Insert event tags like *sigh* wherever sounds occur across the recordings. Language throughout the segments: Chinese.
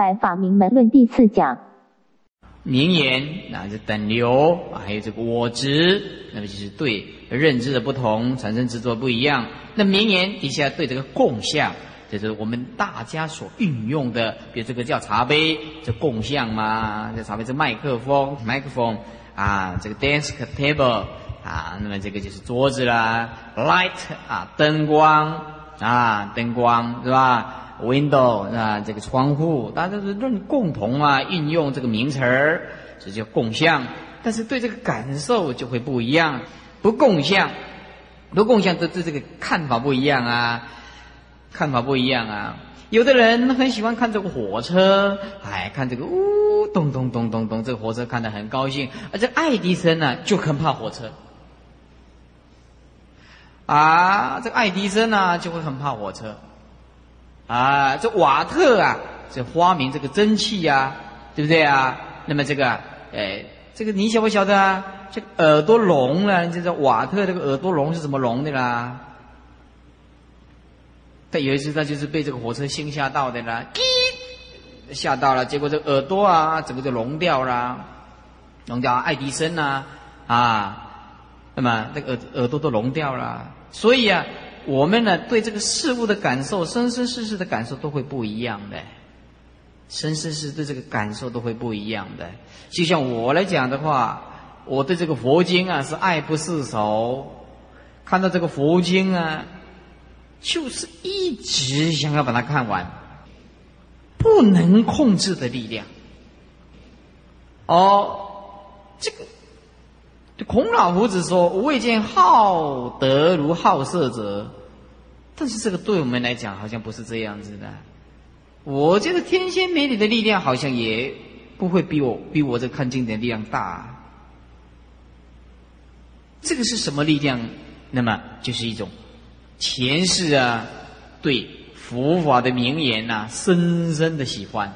白法明门论第四讲。名言，那是等流啊，还有这个我执，那么就是对认知的不同产生执着不一样。那名言底下对这个共相，就是我们大家所运用的，比如这个叫茶杯，这共相嘛，这茶杯是麦克风，麦克风啊，这个 desk table 啊，那么这个就是桌子啦，light 啊，灯光啊，灯光是吧？window 啊，这个窗户，大家都是论共同啊，运用这个名词儿，这叫共相。但是对这个感受就会不一样，不共相，不共相，这这这个看法不一样啊，看法不一样啊。有的人很喜欢看这个火车，哎，看这个呜咚咚咚咚咚，这个火车看得很高兴。而这爱迪生呢，就很怕火车。啊，这个爱迪生呢，就会很怕火车。啊，这瓦特啊，这发明这个蒸汽呀，对不对啊？那么这个，哎，这个你晓不晓得啊？这耳朵聋了，这个瓦特这个耳朵聋是怎么聋的啦？他有一次他就是被这个火车星吓到的啦，吓到了，结果这耳朵啊，整个就聋掉了，聋掉。爱迪生呐，啊，那么那个耳耳朵都聋掉了，所以啊。我们呢，对这个事物的感受，生生世世的感受都会不一样的，生生世世对这个感受都会不一样的。就像我来讲的话，我对这个佛经啊是爱不释手，看到这个佛经啊，就是一直想要把它看完，不能控制的力量。哦，这个。孔老夫子说：“我未见好德如好色者。”但是这个对我们来讲好像不是这样子的。我这个天仙美女的力量好像也不会比我比我这看经典力量大。这个是什么力量？那么就是一种前世啊对佛法的名言呐深深的喜欢，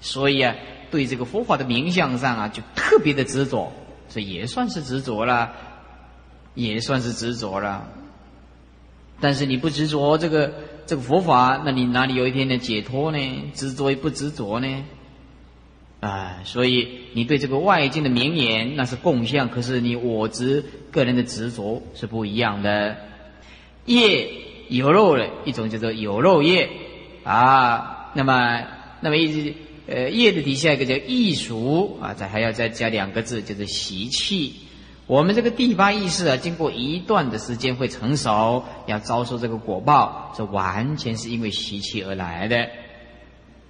所以啊对这个佛法的名相上啊就特别的执着。这也算是执着了，也算是执着了。但是你不执着这个这个佛法，那你哪里有一天的解脱呢？执着与不执着呢？啊，所以你对这个外境的名言那是共相，可是你我执个人的执着是不一样的。业有肉的一种叫做有肉业啊，那么那么一直。呃，业的底下一个叫艺俗啊，再还要再加两个字，叫做习气。我们这个第八意识啊，经过一段的时间会成熟，要遭受这个果报，这完全是因为习气而来的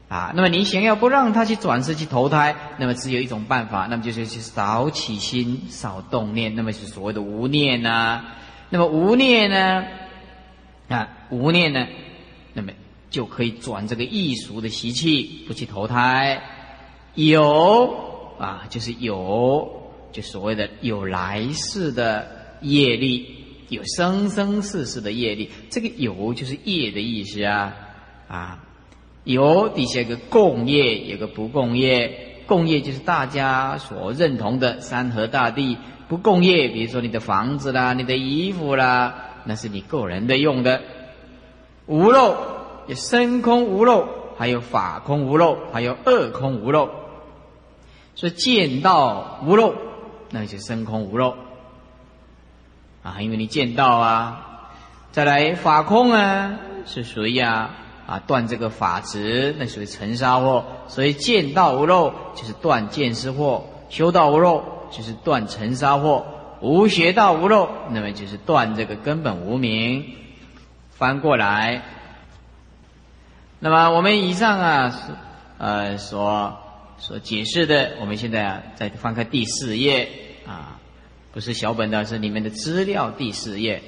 啊。那么你想要不让他去转世去投胎，那么只有一种办法，那么就是去少起心，少动念，那么是所谓的无念呐。那么无念呢？啊，无念呢？那么。就可以转这个异俗的习气，不去投胎。有啊，就是有，就所谓的有来世的业力，有生生世世的业力。这个有就是业的意思啊啊。有底下有个共业，有个不共业。共业就是大家所认同的山河大地。不共业，比如说你的房子啦，你的衣服啦，那是你个人的用的。无漏。有身空无漏，还有法空无漏，还有二空无漏。所以见到无漏，那就身空无漏啊，因为你见到啊。再来法空啊，是属于啊啊断这个法执，那属于尘沙惑。所以见到无漏就是断见思惑，修道无漏就是断尘沙惑，无学道无漏，那么就是断这个根本无明。翻过来。那么我们以上啊，是呃所所解释的，我们现在啊再翻开第四页啊，不是小本的，是你们的资料第四页，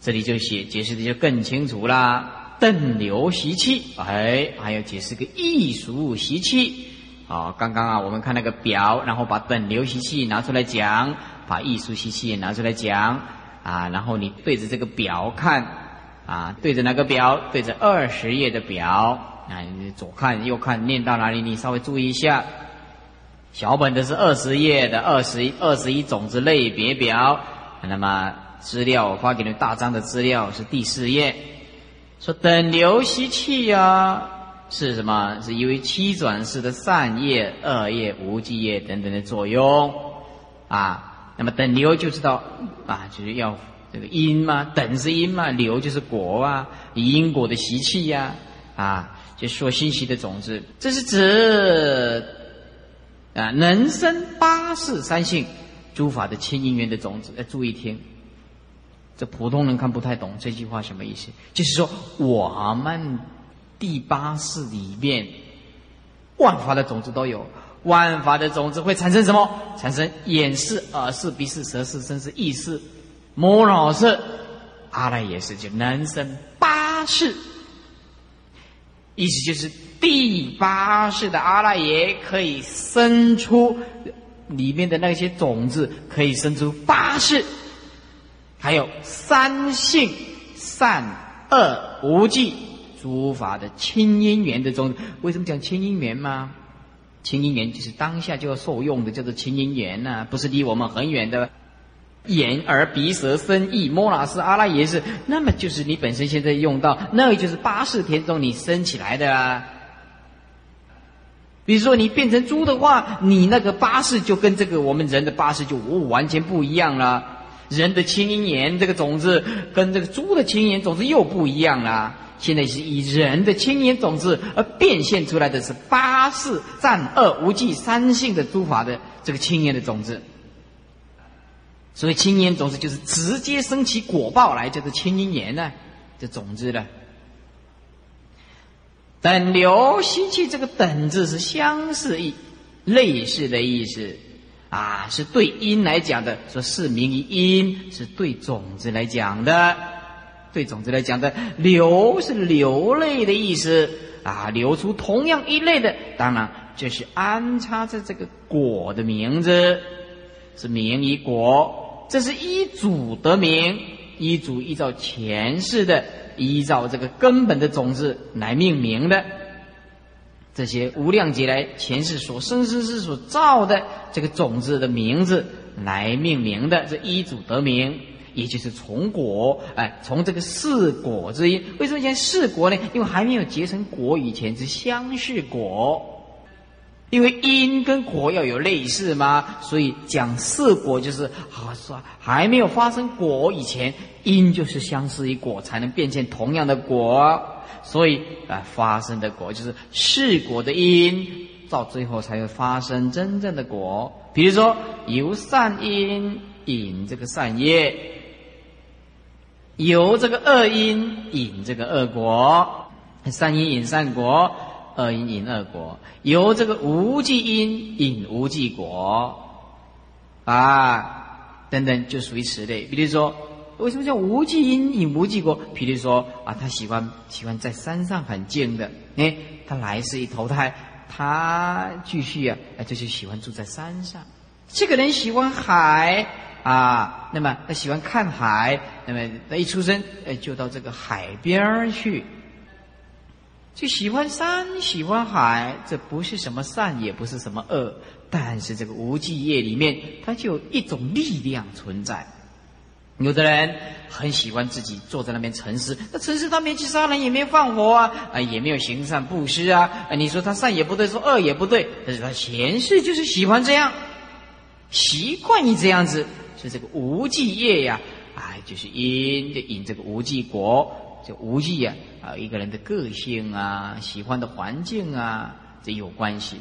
这里就写解释的就更清楚啦。邓流习气，哎，还要解释个艺术习气。好，刚刚啊我们看那个表，然后把等流习气拿出来讲，把艺术习气也拿出来讲啊，然后你对着这个表看。啊，对着那个表，对着二十页的表，啊，左看右看，念到哪里你稍微注意一下。小本的是二十页的二十二十一种子类别表，那么资料我发给你大张的资料是第四页，说等流吸气呀，是什么？是因为七转世的善业、恶业、无记业等等的作用啊。那么等流就知道啊，就是要这个因嘛，等是因嘛，流就是果啊，因果的习气呀啊，就说信息的种子，这是指啊能生八世三性诸法的亲因缘的种子。要注意听，这普通人看不太懂这句话什么意思，就是说我们。第八世里面，万法的种子都有。万法的种子会产生什么？产生眼视、耳视、鼻视、舌视、身视、意识、摩脑视、阿赖耶识，就能生八世。意思就是第八世的阿赖耶可以生出里面的那些种子，可以生出八世。还有三性善恶无记。诸法的清因缘的种子，为什么讲清因缘吗？清因缘就是当下就要受用的，叫做清因缘呐，不是离我们很远的眼耳鼻舌身意摩拉斯阿拉耶是，那么就是你本身现在用到，那个就是八世田中你生起来的啊。比如说你变成猪的话，你那个八世就跟这个我们人的八世就完全不一样了。人的清因缘这个种子跟这个猪的清因缘种子又不一样了。现在是以人的青年种子而变现出来的是八世善恶无记三性的诸法的这个青年的种子，所以青年种子就是直接升起果报来，叫做青因缘呢，这种子了。等流吸气，这个等字是相似意、类似的意思啊，是对因来讲的，说是名于因，是对种子来讲的。对种子来讲的流是流泪的意思啊，流出同样一类的，当然就是安插在这个果的名字，是名于果，这是依主得名，依主依照前世的，依照这个根本的种子来命名的，这些无量劫来前世所生世世所造的这个种子的名字来命名的，这依主得名。也就是从果，哎，从这个四果之因。为什么讲四果呢？因为还没有结成果以前是相续果。因为因跟果要有类似嘛，所以讲四果就是好说还没有发生果以前，因就是相似于果，才能变现同样的果。所以啊，发生的果就是四果的因，到最后才会发生真正的果。比如说由善因引这个善业。由这个恶因引这个恶果，善因引善果，恶因引恶果；由这个无记因引无记果，啊，等等，就属于此类。比如说，为什么叫无记因引无记果？比如说啊，他喜欢喜欢在山上很静的，哎，他来世一投胎，他继续啊，哎，就是喜欢住在山上。这个人喜欢海。啊，那么他喜欢看海，那么他一出生，哎，就到这个海边去，就喜欢山，喜欢海，这不是什么善，也不是什么恶，但是这个无记业里面，它就有一种力量存在。有的人很喜欢自己坐在那边沉思，那沉思他没去杀人，也没放火啊，啊，也没有行善布施啊，啊，你说他善也不对，说恶也不对，但是他前世就是喜欢这样，习惯于这样子。是这个无记业呀，哎，就是因就引这个无记果，就无记呀，啊，一个人的个性啊，喜欢的环境啊，这有关系。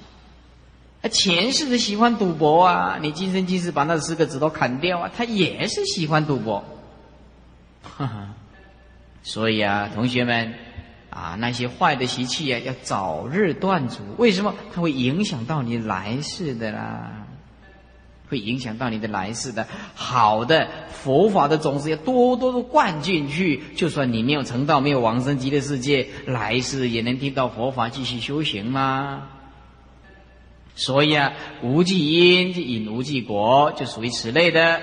啊，前世的喜欢赌博啊，你今生今世把那四个指头砍掉啊，他也是喜欢赌博。哈哈，所以啊，同学们啊，那些坏的习气啊，要早日断除。为什么？它会影响到你来世的啦。会影响到你的来世的，好的佛法的种子要多多的灌进去，就算你没有成道，没有往生极乐世界，来世也能听到佛法，继续修行吗？所以啊，无记因引无记果，就属于此类的，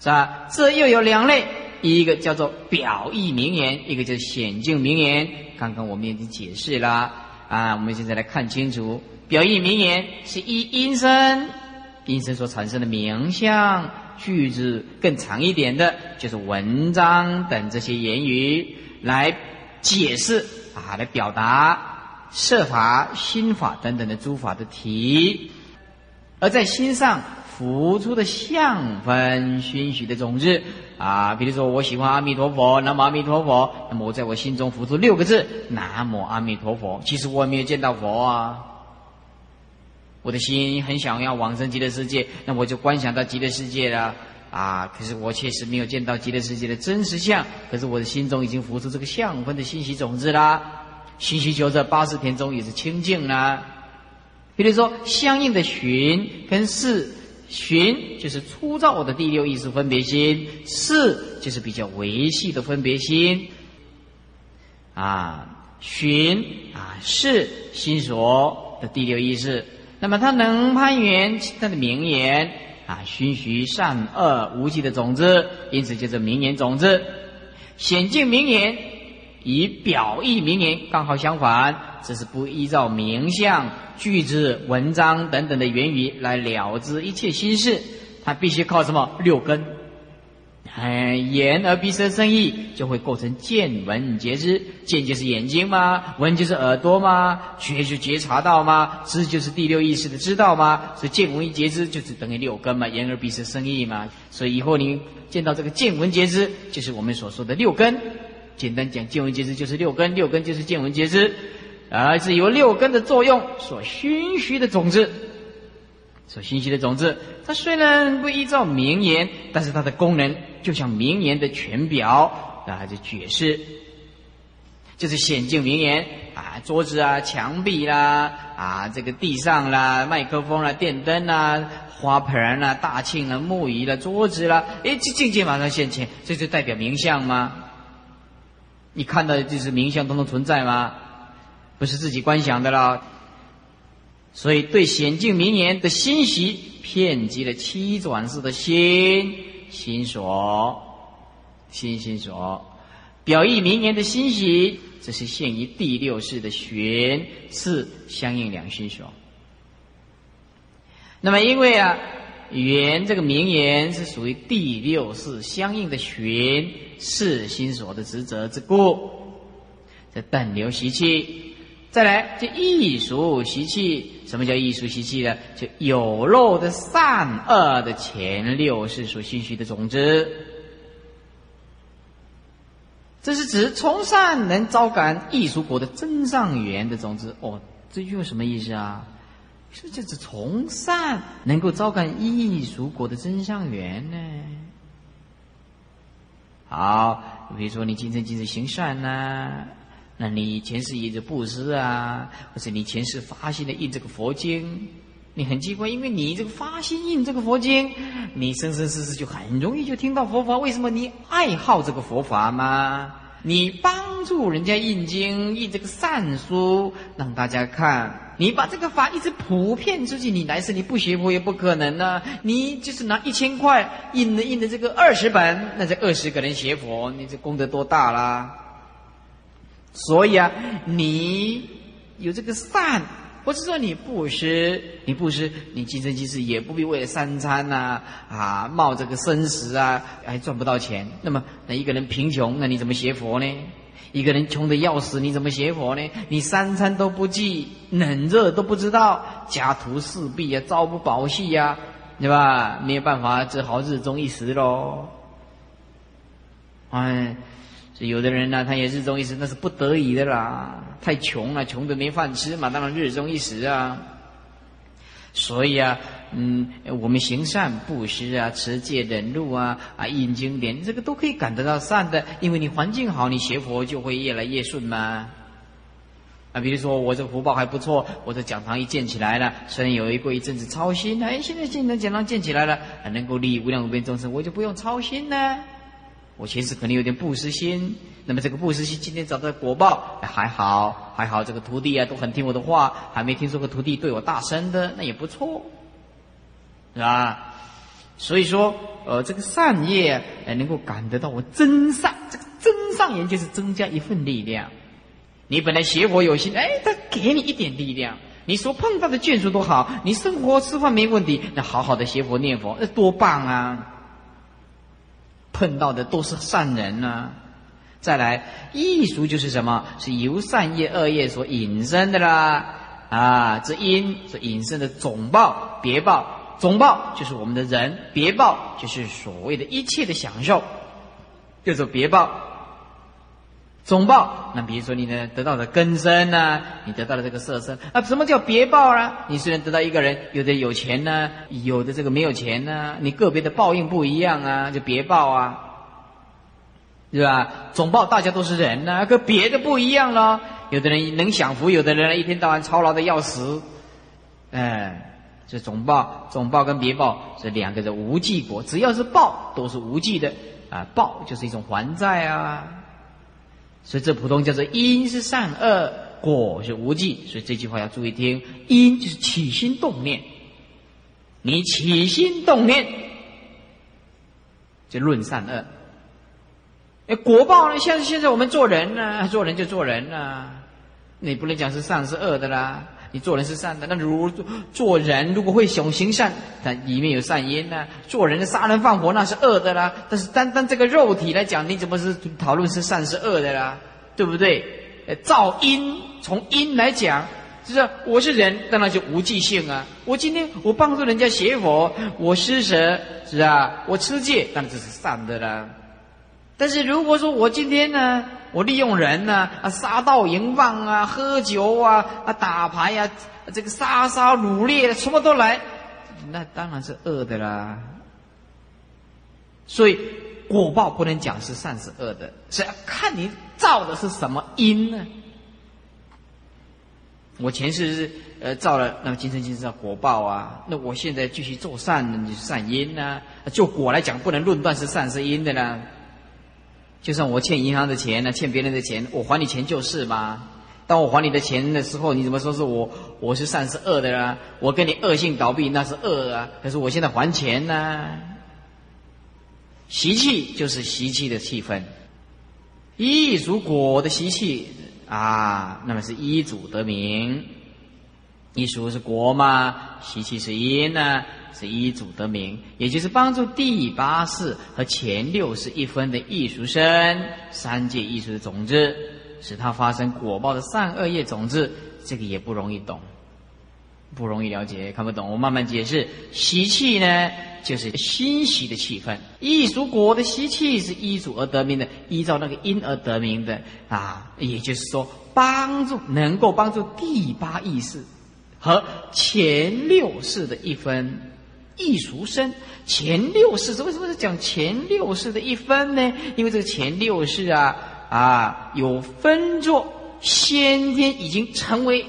是吧？这又有两类，一个叫做表意名言，一个叫显境名言。刚刚我们已经解释了啊，我们现在来看清楚，表意名言是一因声。因声所产生的名相句子更长一点的，就是文章等这些言语来解释啊，来表达设法、心法等等的诸法的题，而在心上浮出的相分熏习的种子啊，比如说我喜欢阿弥陀佛，南无阿弥陀佛，那么我在我心中浮出六个字：南无阿弥陀佛。其实我也没有见到佛啊，我的心很想要往生极乐世界，那我就观想到极乐世界了啊。可是我确实没有见到极乐世界的真实相，可是我的心中已经浮出这个相分的信息种子啦。信息求这八十天中也是清净啦。比如说，相应的寻跟视，寻就是粗糙的第六意识分别心，视就是比较维系的分别心。啊，寻啊是心所的第六意识，那么他能攀缘他的名言啊，熏习善恶无忌的种子，因此就是名言种子，显见名言。以表意名言刚好相反，只是不依照名相、句子、文章等等的言语来了知一切心事，他必须靠什么六根？哎，眼、耳、鼻、舌、身、意就会构成见闻觉知。见就是眼睛吗？闻就是耳朵吗？觉就觉察到吗？知就是第六意识的知道吗？所以见闻觉知就是等于六根嘛，言而、鼻、舌、身、意嘛。所以以后你见到这个见闻觉知，就是我们所说的六根。简单讲，见闻觉知就是六根，六根就是见闻觉知，而是由六根的作用所熏习的种子，所信息的种子。它虽然不依照名言，但是它的功能就像名言的全表啊，就解释，就是显见名言啊，桌子啊、墙壁啦啊，这个地上啦、麦克风啦、电灯啦、花盆啦、大庆啦、木椅啦、桌子啦，哎，这境界马上现前，这就代表名相吗？你看到就是名相都能存在吗？不是自己观想的啦。所以对显境名言的欣喜，遍及了七转世的心心所，心心所表意名言的欣喜，这是现于第六世的玄是相应两心所。那么因为啊。缘这个名言是属于第六世相应的玄是心所的职责之故，这等流习气，再来就艺术习气，什么叫艺术习气呢？就有漏的善恶的前六世所心虚的种子，这是指从善能招感艺术果的真上缘的种子。哦，这句什么意思啊？是就是从善能够招感艺术果的真相缘呢？好，比如说你今生今世行善呐，那你前世印着布施啊，或者你前世发心的印这个佛经，你很奇怪，因为你这个发心印这个佛经，你生生世世就很容易就听到佛法。为什么你爱好这个佛法吗？你帮助人家印经印这个善书，让大家看。你把这个法一直普遍出去，你来世你不学佛也不可能呢。你就是拿一千块印的印的这个二十本，那这二十个人学佛，你这功德多大啦？所以啊，你有这个善。不是说你布施，你布施，你今生今世也不必为了三餐呐啊冒这个生死啊，还赚不到钱。那么，那一个人贫穷，那你怎么学佛呢？一个人穷的要死，你怎么学佛呢？你三餐都不记，冷热都不知道，家徒四壁啊，朝不保夕呀，对吧？没有办法，只好日中一时喽。哎。有的人呢，他也日中一时，那是不得已的啦。太穷了，穷的没饭吃嘛，当然日中一时啊。所以啊，嗯，我们行善布施啊，持戒忍辱啊，啊，印经典，这个都可以感得到善的。因为你环境好，你学佛就会越来越顺嘛。啊，比如说我这福报还不错，我这讲堂一建起来了，虽然有一过一阵子操心，哎，现在现在讲堂建起来了，还能够利益无量无边众生，我就不用操心呢。我前世可能有点不失心，那么这个不失心今天找到果报还好，还好这个徒弟啊都很听我的话，还没听说过徒弟对我大声的，那也不错，是吧？所以说，呃，这个善业哎能够感得到我真善，这个真善言就是增加一份力量。你本来邪佛有心，哎，他给你一点力量，你所碰到的眷属都好，你生活吃饭没问题，那好好的学佛念佛，那多棒啊！碰到的都是善人呐，再来，艺术就是什么？是由善业、恶业所引申的啦。啊，这因所引申的总报、别报，总报就是我们的人，别报就是所谓的一切的享受，叫做别报。总报，那比如说你呢得到的根身呢，你得到了这个色身啊，什么叫别报呢？你虽然得到一个人，有的有钱呢，有的这个没有钱呢，你个别的报应不一样啊，就别报啊，是吧？总报大家都是人呢，跟别的不一样了。有的人能享福，有的人一天到晚操劳的要死，哎，这总报、总报跟别报这两个的无记果，只要是报都是无记的啊，报就是一种还债啊，所以这普通叫做因是善恶，果是无记，所以这句话要注意听，因就是起心动念，你起心动念就论善恶，哎，果报呢，像现在我们做人呢，做人就做人啊。你不能讲是善是恶的啦，你做人是善的，那如做人如果会想行善，但里面有善因呢。做人的杀人放火那是恶的啦，但是单单这个肉体来讲，你怎么是讨论是善是恶的啦？对不对？呃造因从因来讲，就是我是人，当然就无记性啊。我今天我帮助人家学佛，我施舍是啊，我持戒，当然这是善的啦。但是如果说我今天呢？我利用人呢啊，杀盗淫妄啊，喝酒啊啊，打牌呀，这个杀杀掳掠，什么都来，那当然是恶的啦。所以果报不能讲是善是恶的，是要看你造的是什么因呢？我前世是呃造了，那么今生今世叫果报啊。那我现在继续做善，你是善因呢。就果来讲，不能论断是善是因的啦。就算我欠银行的钱呢，欠别人的钱，我还你钱就是嘛。当我还你的钱的时候，你怎么说是我我是善是恶的啦？我跟你恶性倒闭那是恶啊，可是我现在还钱呢。习气就是习气的气氛，一属果的习气啊，那么是一主得名。一属是果嘛，习气是因呢。是一祖得名，也就是帮助第八世和前六世一分的艺术生三界艺术的种子，使它发生果报的善恶业种子，这个也不容易懂，不容易了解，看不懂。我慢慢解释。习气呢，就是欣喜的气氛。艺术果的习气是依祖而得名的，依照那个因而得名的啊，也就是说，帮助能够帮助第八意识和前六世的一分。易熟生前六世，为什么是讲前六世的一分呢？因为这个前六世啊啊，有分作先天已经成为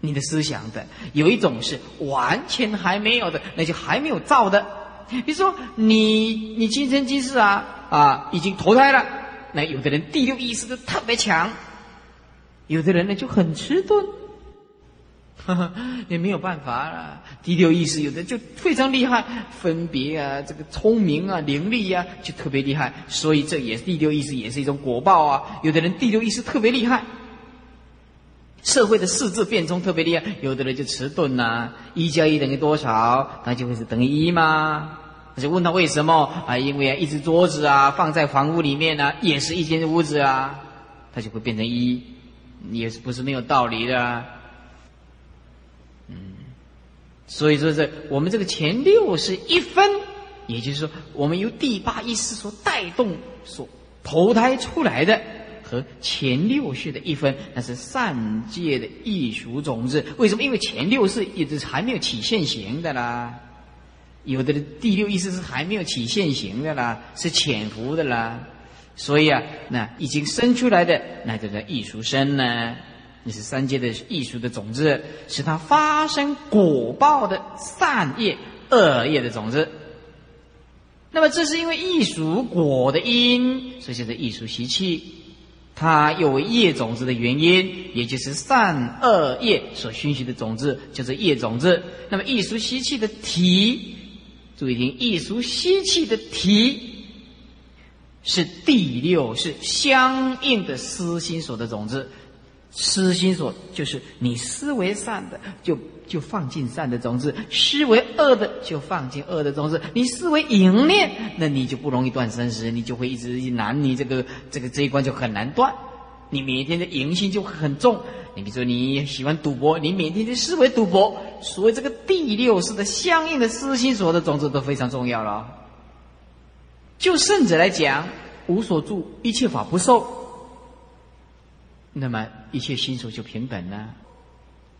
你的思想的，有一种是完全还没有的，那就还没有造的。比如说你你今生今世啊啊，已经投胎了，那有的人第六意识都特别强，有的人呢就很迟钝。*laughs* 也没有办法了。第六意识有的就非常厉害，分别啊，这个聪明啊，伶俐啊，就特别厉害。所以这也是第六意识，也是一种果报啊。有的人第六意识特别厉害，社会的四字变通特别厉害。有的人就迟钝呐，一加一等于多少？那就会是等于一吗？就问他为什么啊？因为啊，一只桌子啊，放在房屋里面呢，也是一间屋子啊，它就会变成一，也是不是没有道理的。所以说，这我们这个前六是一分，也就是说，我们由第八意识所带动、所投胎出来的，和前六世的一分，那是善界的艺术种子。为什么？因为前六世一直还没有起现行的啦，有的第六意识是还没有起现行的啦，是潜伏的啦。所以啊，那已经生出来的，那就叫艺术生呢。你是三界的艺术的种子，使它发生果报的善业、恶业的种子。那么，这是因为艺术果的因，所以叫做艺术习气。它有业种子的原因，也就是善恶业所熏习的种子，叫做业种子。那么，艺术习气的体，注意听，艺术习气的体是第六，是相应的私心所的种子。思心所就是你思维善的，就就放进善的种子；思维恶的，就放进恶的种子。你思维淫念，那你就不容易断生死，你就会一直难，你这个这个这一关就很难断。你每天的淫心就很重。你比如说你喜欢赌博，你每天就思维赌博，所以这个第六识的相应的思心所的种子都非常重要了。就圣者来讲，无所住，一切法不受。那么一切心所就平等了。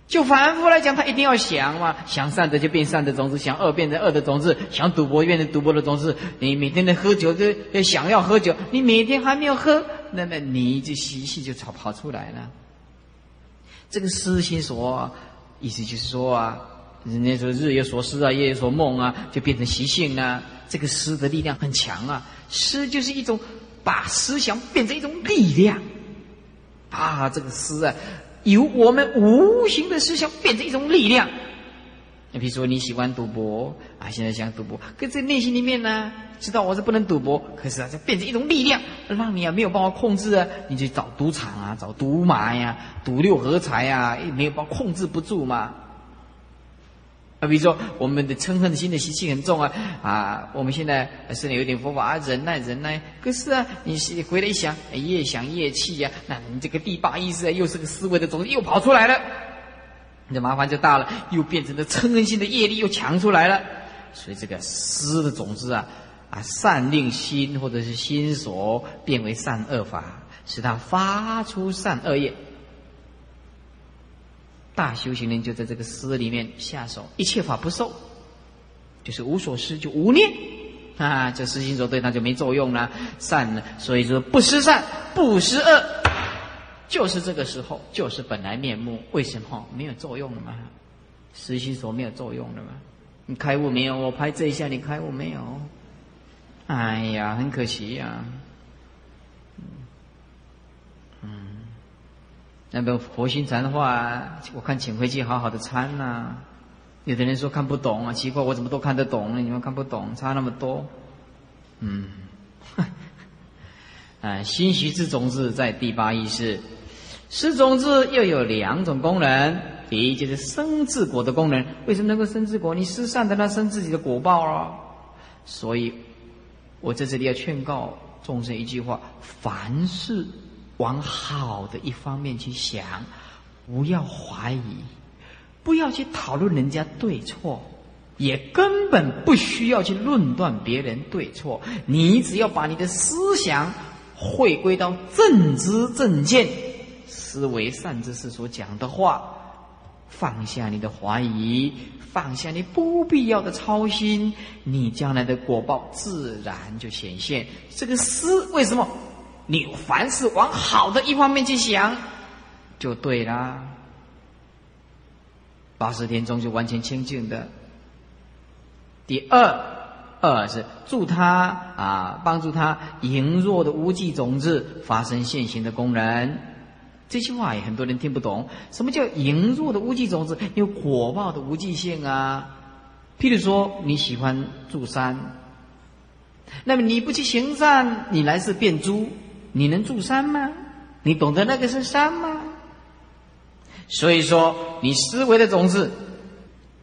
就凡夫来讲，他一定要想嘛，想善的就变善的种子，想恶变成恶的种子，想赌博变成赌博的种子。你每天在喝酒，就想要喝酒，你每天还没有喝，那么你这习气就跑跑出来了。这个思心所，意思就是说啊，人家说日有所思啊，夜有所梦啊，就变成习性了。这个思的力量很强啊，思就是一种把思想变成一种力量。啊，这个思啊，由我们无形的思想变成一种力量。你比如说你喜欢赌博啊，现在想赌博，可在内心里面呢，知道我是不能赌博，可是啊，就变成一种力量，让你啊没有办法控制啊，你去找赌场啊，找赌马呀，赌六合彩呀，也没有办法控制不住嘛。比如说，我们的嗔恨心的习气很重啊啊！我们现在身里有点佛法啊，忍耐忍耐。可是啊，你回来一想，越想越气呀，那你这个第八意识又是个思维的种子又跑出来了，你的麻烦就大了，又变成了嗔恨心的业力又强出来了。所以这个思的种子啊啊，善令心或者是心所变为善恶法，使它发出善恶业。大修行人就在这个思里面下手，一切法不受，就是无所思，就无念啊。这思心所对他就没作用了，善了。所以说不思善，不思恶，就是这个时候，就是本来面目。为什么没有作用了吗？思心所没有作用了吗？你开悟没有？我拍这一下，你开悟没有？哎呀，很可惜呀。嗯那个佛心禅的话，我看请回去好好的参呐。有的人说看不懂啊，奇怪，我怎么都看得懂呢？你们看不懂，差那么多。嗯，*laughs* 啊，心习之种子在第八意识，是种子又有两种功能，第一就是生自果的功能。为什么能够生自果？你施善的，那生自己的果报啊。所以，我在这里要劝告众生一句话：凡事。往好的一方面去想，不要怀疑，不要去讨论人家对错，也根本不需要去论断别人对错。你只要把你的思想回归到正知正见、思维善知识所讲的话，放下你的怀疑，放下你不必要的操心，你将来的果报自然就显现。这个思为什么？你凡事往好的一方面去想，就对啦。八十天中就完全清净的。第二，二是助他啊，帮助他羸弱的无记种子发生现行的功能。这句话也很多人听不懂。什么叫羸弱的无记种子？有果报的无记性啊。譬如说你喜欢住山，那么你不去行善，你来世变猪。你能住山吗？你懂得那个是山吗？所以说，你思维的种子，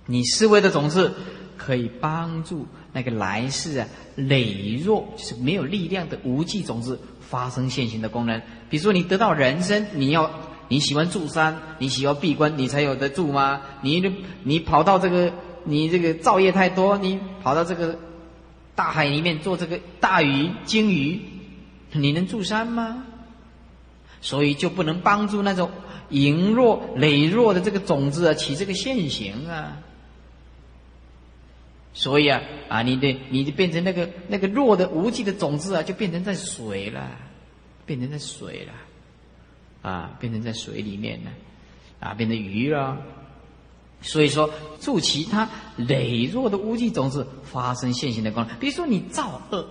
你思维的种子可以帮助那个来世啊羸弱，就是没有力量的无际种子发生现行的功能。比如说，你得到人生，你要你喜欢住山，你喜欢闭关，你才有得住吗？你你跑到这个，你这个造业太多，你跑到这个大海里面做这个大鱼、鲸鱼。你能住山吗？所以就不能帮助那种羸弱、羸弱的这个种子啊起这个现行啊。所以啊啊，你的你就变成那个那个弱的无际的种子啊，就变成在水了，变成在水了，啊，变成在水里面了，啊，变成鱼了。所以说，助其他羸弱的无际种子发生现行的功能。比如说，你造恶，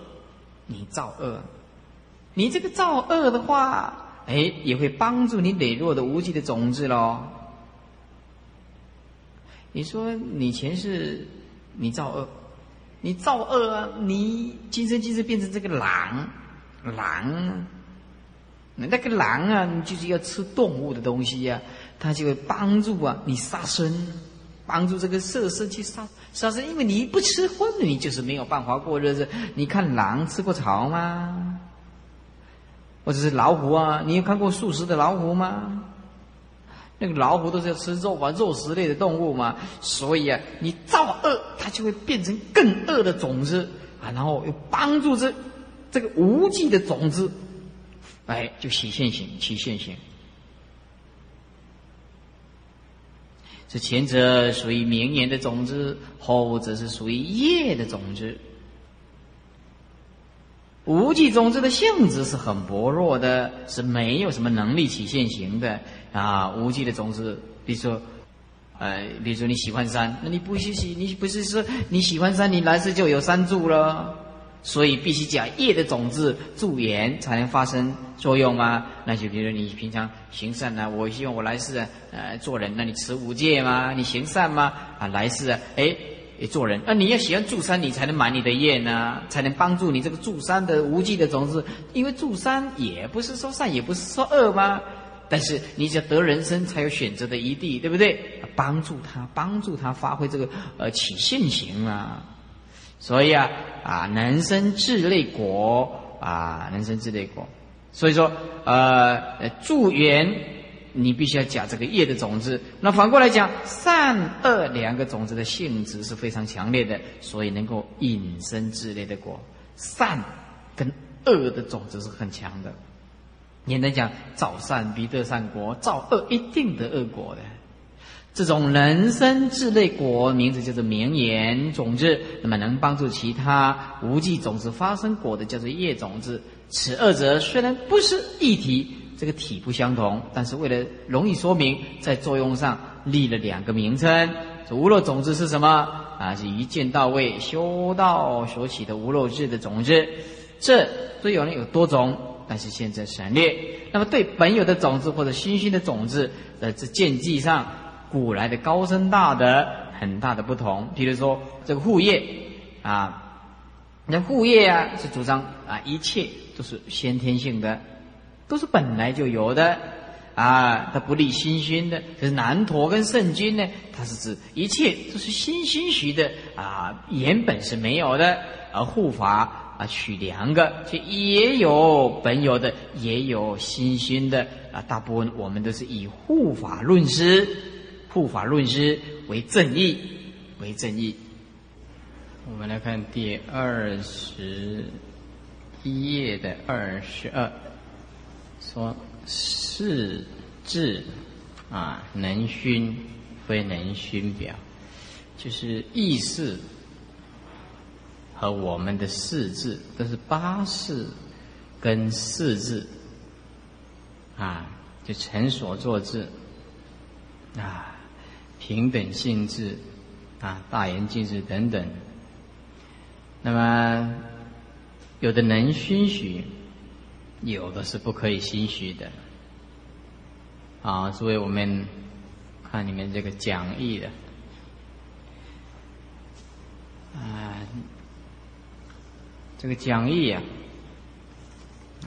你造恶。你这个造恶的话，哎，也会帮助你羸弱的无极的种子喽。你说你前世你造恶，你造恶啊，你今生今世变成这个狼，狼，那个狼啊，就是要吃动物的东西呀，它就会帮助啊你杀生，帮助这个色身去杀杀生。因为你不吃荤，你就是没有办法过日子。你看狼吃过草吗？或者是老虎啊？你有看过素食的老虎吗？那个老虎都是要吃肉啊，肉食类的动物嘛。所以啊，你造恶，它就会变成更恶的种子啊，然后又帮助这这个无忌的种子。哎，就起现行，起现行。这前者属于名言的种子，后者是属于业的种子。无记种子的性质是很薄弱的，是没有什么能力起现行的啊。无记的种子，比如说，呃，比如说你喜欢山，那你不喜喜，你不是说你喜欢山，你来世就有山住了。所以必须讲业的种子助缘才能发生作用吗？那就比如你平常行善呢，我希望我来世啊，呃，做人，那你持五戒吗？你行善吗？啊，来世啊，哎，做人，那你要喜欢助山，你才能满你的业呢，才能帮助你这个助山的无忌的种子。因为助山也不是说善，也不是说恶吗？但是你只要得人生，才有选择的余地，对不对？帮助他，帮助他发挥这个呃起现行啊。所以啊啊，能生智类果啊，能生智类果。所以说，呃，助缘你必须要讲这个业的种子。那反过来讲，善恶两个种子的性质是非常强烈的，所以能够引生智类的果。善跟恶的种子是很强的。也能讲造善必得善果，造恶一定得恶果的。这种人生智类果，名字叫做名言种子。那么能帮助其他无记种子发生果的，叫做业种子。此二者虽然不是一体，这个体不相同，但是为了容易说明，在作用上立了两个名称。这无漏种子是什么？啊，是一见到位修道所起的无漏智的种子。这虽有人有多种，但是现在省略。那么对本有的种子或者新兴的种子，在这见记上。古来的高深大德很大的不同，比如说这个护业啊，那护业啊是主张啊一切都是先天性的，都是本来就有的啊，它不利心熏的。可是南陀跟圣君呢，它是指一切都是心心虚的啊，原本是没有的。而护法啊取两个，就也有本有的，也有心熏的啊。大部分我们都是以护法论师。护法论师为正义，为正义。我们来看第二十一页的二十二，说世智啊，能熏非能熏表，就是意识和我们的四字都是八识跟四字啊，就成所作字啊。平等性质，啊，大圆镜智等等。那么，有的能熏许，有的是不可以心虚的。啊，作为我们看你们这个讲义的，啊，这个讲义啊，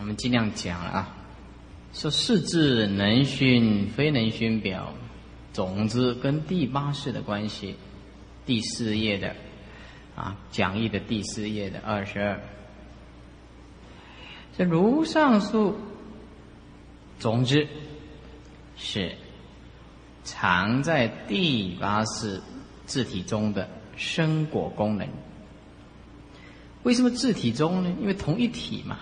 我们尽量讲啊，说四字能熏，非能熏表。总之跟第八式的关系，第四页的啊讲义的第四页的二十二，这如上述总之是藏在第八式字体中的生果功能。为什么字体中呢？因为同一体嘛，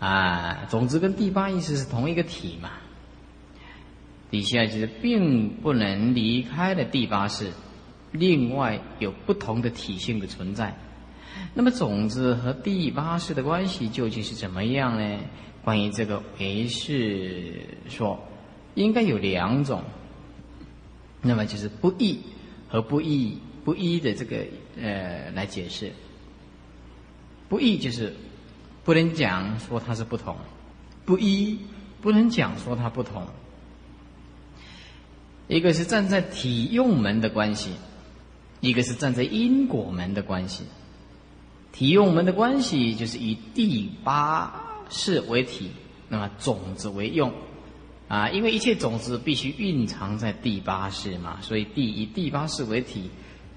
啊，种子跟第八意思是同一个体嘛。底下就是并不能离开的第八式，另外有不同的体性的存在。那么种子和第八式的关系究竟是怎么样呢？关于这个唯是说，应该有两种。那么就是不异和不异不一的这个呃来解释。不异就是不能讲说它是不同，不一不能讲说它不同。一个是站在体用门的关系，一个是站在因果门的关系。体用门的关系就是以第八世为体，那么种子为用。啊，因为一切种子必须蕴藏在第八世嘛，所以第以第八世为体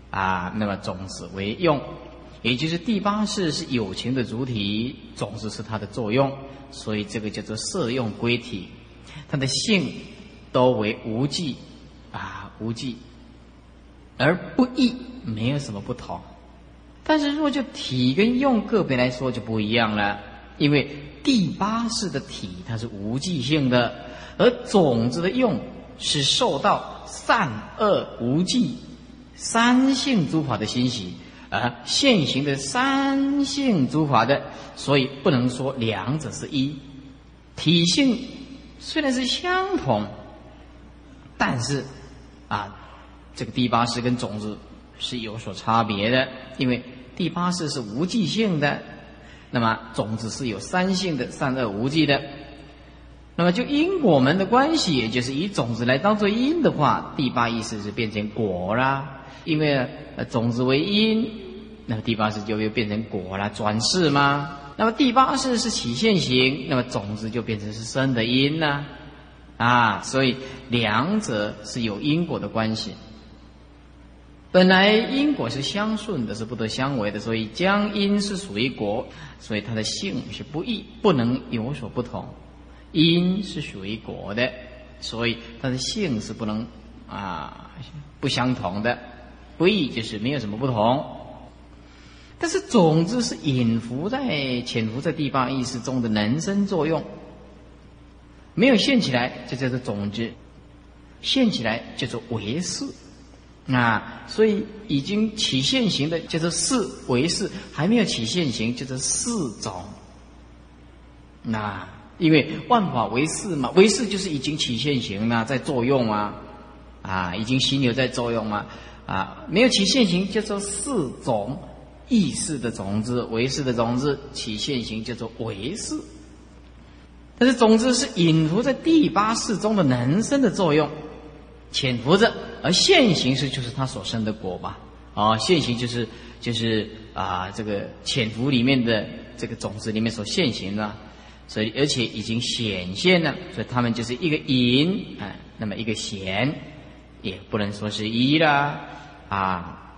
啊，那么种子为用，也就是第八世是友情的主体，种子是它的作用，所以这个叫做色用归体，它的性都为无记啊，无记而不异，没有什么不同。但是，若就体跟用个别来说就不一样了，因为第八式的体它是无记性的，而种子的用是受到善恶无记三性诸法的欣喜，而现行的三性诸法的，所以不能说两者是一。体性虽然是相同，但是啊，这个第八式跟种子。是有所差别的，因为第八世是无记性的，那么种子是有三性的，善恶无记的。那么就因果门的关系，也就是以种子来当做因的话，第八意识是变成果啦。因为种子为因，那么第八世就又变成果啦，转世吗？那么第八世是起现行，那么种子就变成是生的因呢？啊，所以两者是有因果的关系。本来因果是相顺的，是不得相违的，所以将因是属于果，所以它的性是不异，不能有所不同。因是属于果的，所以它的性是不能啊不相同的，不异就是没有什么不同。但是种子是隐伏在潜伏在地方意识中的能生作用，没有现起来就叫做种子，现起来叫做为事。啊，所以已经起现行的叫做四为四，还没有起现行叫做四种。那因为万法为四嘛，为四就是已经起现行了，在作用啊，啊，已经心流在作用啊，啊，没有起现行叫做四种意识的种子，为四的种子起现行叫做为四。但是种子是隐伏在第八世中的人生的作用。潜伏着，而现行是就是它所生的果吧？啊，现行就是就是啊，这个潜伏里面的这个种子里面所现行的，所以而且已经显现了，所以他们就是一个隐啊，那么一个显，也不能说是一啦啊，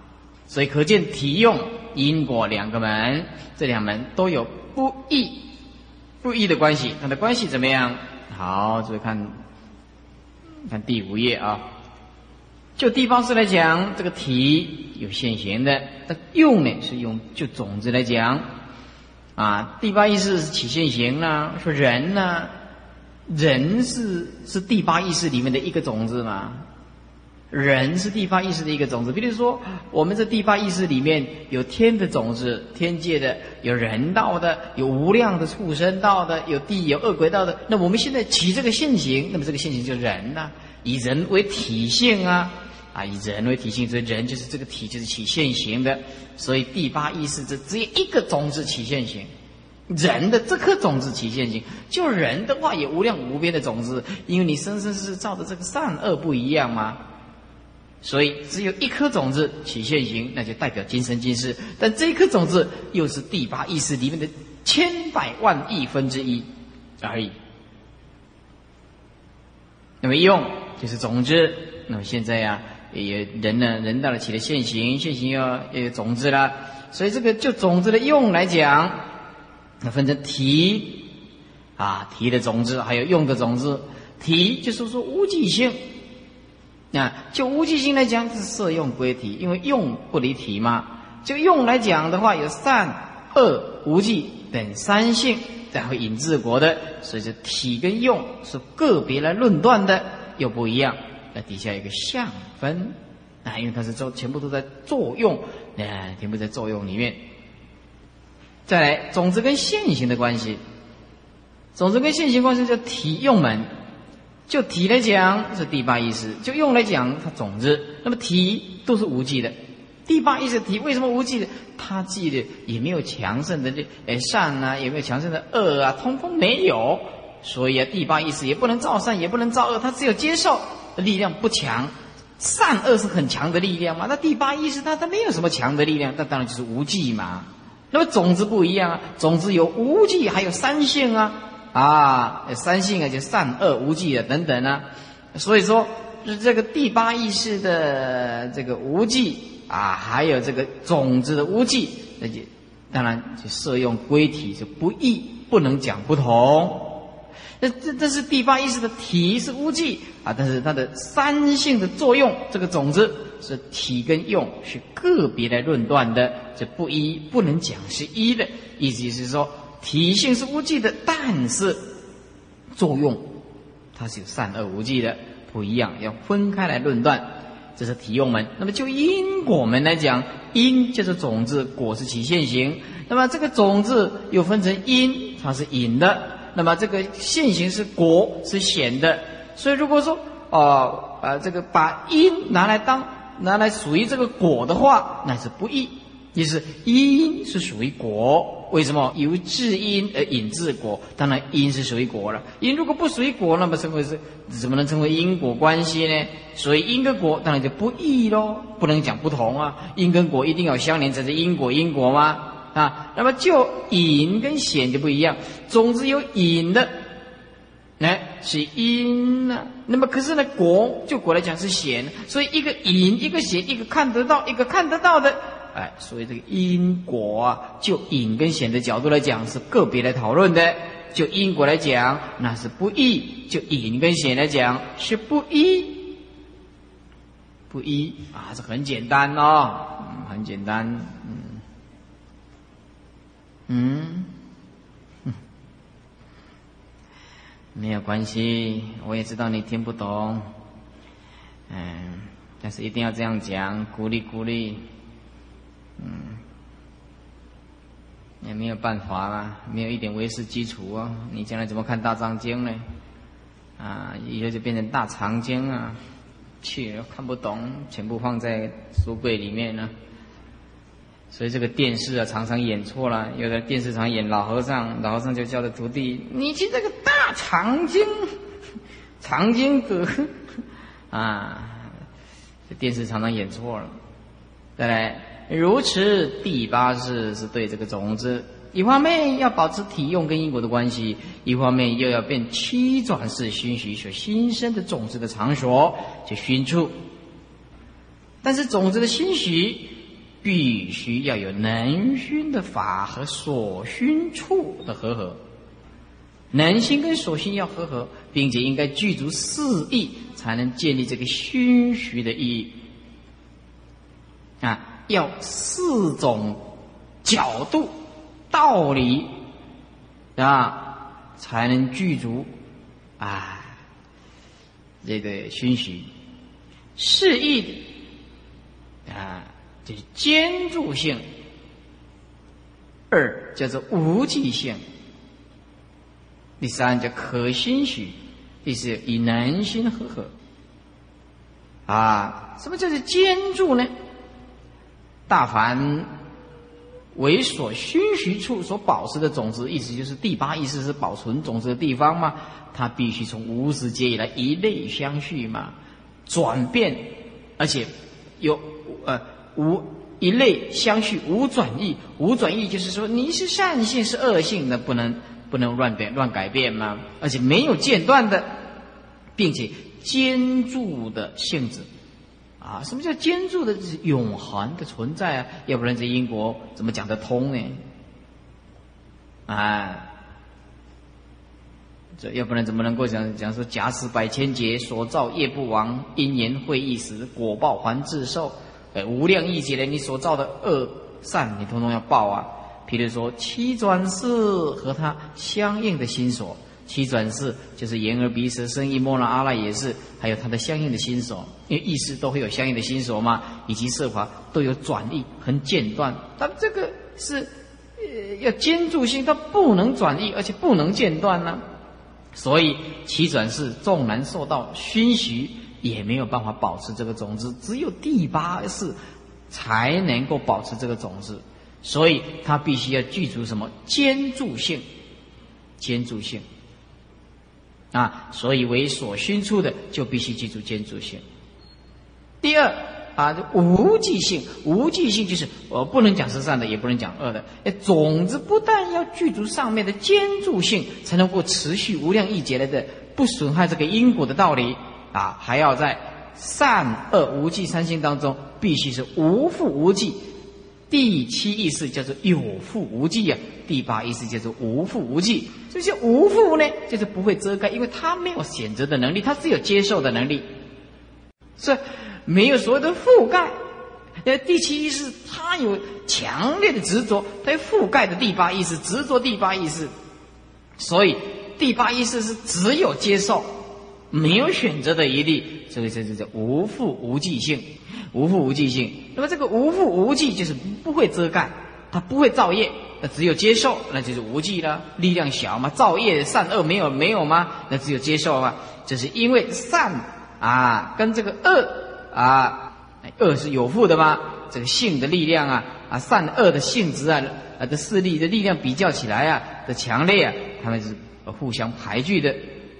所以可见体用因果两个门，这两门都有不异不异的关系，它的关系怎么样？好，注意看。看第五页啊，就地方式来讲，这个体有现行的，那用呢是用就种子来讲啊。第八意识是起现行啊，说人呢，人是是第八意识里面的一个种子嘛。人是第八意识的一个种子，比如说我们这第八意识里面有天的种子，天界的有人道的，有无量的畜生道的，有地有恶鬼道的。那我们现在起这个现行，那么这个现行就人呐，以人为体性啊，啊，以人为体性，所以人就是这个体，就是起现行的。所以第八意识这只有一个种子起现行，人的这颗种子起现行，就人的话也无量无边的种子，因为你生生世世造的这个善恶不一样嘛。所以只有一颗种子起现行，那就代表今生今世。但这一颗种子又是第八意识里面的千百万亿分之一而已。那么用就是种子。那么现在呀，也人呢，人到了起了现行，现行要要有种子了。所以这个就种子的用来讲，那分成提啊提的种子，还有用的种子。提就是说无记性。那就无记性来讲是色用归体，因为用不离体嘛。就用来讲的话，有善恶无记等三性，然后引治国的。所以，这体跟用是个别来论断的，又不一样。那底下有个相分啊，因为它是作全部都在作用，啊，全部在作用里面。再来，种子跟现行的关系，种子跟现行关系叫体用门。就体来讲是第八意识，就用来讲它种子，那么体都是无记的。第八意识体为什么无记的？它记的也没有强盛的这诶善啊，也没有强盛的恶啊，通通没有。所以啊，第八意识也不能造善，也不能造恶，它只有接受，力量不强。善恶是很强的力量嘛？那第八意识它它没有什么强的力量，那当然就是无记嘛。那么种子不一样啊，种子有无记，还有三性啊。啊，三性啊，就善恶无记啊，等等啊。所以说，这个第八意识的这个无记啊，还有这个种子的无记，那就当然就适用归体，就不异，不能讲不同。这这这是第八意识的体是无记啊，但是它的三性的作用，这个种子是体跟用是个别来论断的，这不一不能讲是一的意思是说，体性是无记的，但是作用它是有善恶无记的，不一样，要分开来论断。这是体用门。那么就因果门来讲，因就是种子，果是起现行。那么这个种子又分成因，它是引的。那么这个现行是果是显的，所以如果说哦呃这个把因拿来当拿来属于这个果的话，那是不义。意思因是属于果，为什么由至因而引致果？当然因是属于果了。因如果不属于果，那么称为是怎么能称为因果关系呢？所以因跟果当然就不义喽，不能讲不同啊。因跟果一定要相连才是因果因果吗？啊，那么就隐跟显就不一样，种子有隐的，来是因呢。那么可是呢，果就果来讲是显，所以一个隐一个显，一个看得到，一个看得到的，哎，所以这个因果啊，就隐跟显的角度来讲是个别来讨论的。就因果来讲，那是不异；就隐跟显来讲是不一，不一啊，这很简单哦，很简单，嗯。嗯，没有关系，我也知道你听不懂，嗯，但是一定要这样讲，鼓励鼓励，嗯，也没有办法啦，没有一点唯识基础啊，你将来怎么看大藏经呢？啊，以后就变成大长经啊，去了看不懂，全部放在书柜里面呢。所以这个电视啊，常常演错了。有的电视常演老和尚，老和尚就叫他徒弟：“你去这个大长经，长经阁 *laughs* 啊。”这电视常常演错了。再来，如此第八式是对这个种子，一方面要保持体用跟因果的关系，一方面又要变七转式熏习所新生的种子的场所，就熏处。但是种子的熏习。必须要有能熏的法和所熏处的和合，能心跟所熏要和合，并且应该具足四意，才能建立这个熏徐的意义。啊，要四种角度、道理啊，才能具足啊这个熏徐四意啊。这是坚住性，二叫做无记性，第三叫可心许，第四以能心和合。啊，什么叫做坚住呢？大凡为所虚许处所保持的种子，意思就是第八意思是保存种子的地方嘛，它必须从无始劫以来一类相续嘛，转变，而且有呃。无一类相续，无转意，无转意就是说你是善性是恶性的，不能不能乱变乱改变吗？而且没有间断的，并且坚住的性质，啊，什么叫坚住的？是永恒的存在啊！要不然这因果怎么讲得通呢？啊，这要不然怎么能够讲讲说假使百千劫所造业不亡，因缘会意时，果报还自受。呃，无量亿劫的你所造的恶善，你通通要报啊。譬如说七转世和他相应的心所，七转世就是眼耳鼻舌身意莫那阿赖也是，还有他的相应的心所，因为意识都会有相应的心所嘛，以及色法都有转意，很间断。但这个是呃要坚住心，它不能转意，而且不能间断呢。所以七转世纵然受到熏习。也没有办法保持这个种子，只有第八世才能够保持这个种子，所以它必须要具足什么？坚住性，坚住性。啊，所以为所熏出的就必须记住坚住性。第二，啊，无记性，无记性就是我不能讲是善的，也不能讲恶的。种子不但要具足上面的坚住性，才能够持续无量亿劫来的不损害这个因果的道理。啊，还要在善恶无记三心当中，必须是无复无记。第七意识叫做有复无记呀，第八意识叫做无复无记。这些无复呢，就是不会遮盖，因为他没有选择的能力，他只有接受的能力，是没有所谓的覆盖。呃，第七意识他有强烈的执着，它覆盖的第八意识执着第八意识，所以第八意识是只有接受，没有选择的余地，所以这就叫无复无记性。无复无记性，那么这个无复无记就是不会遮盖，它不会造业，那只有接受，那就是无记了。力量小嘛，造业善恶没有没有吗？那只有接受嘛，就是因为善啊跟这个恶啊，恶是有负的吗？这个性的力量啊啊善恶的性质啊啊的势力的力量比较起来啊的强烈啊，他们是互相排拒的，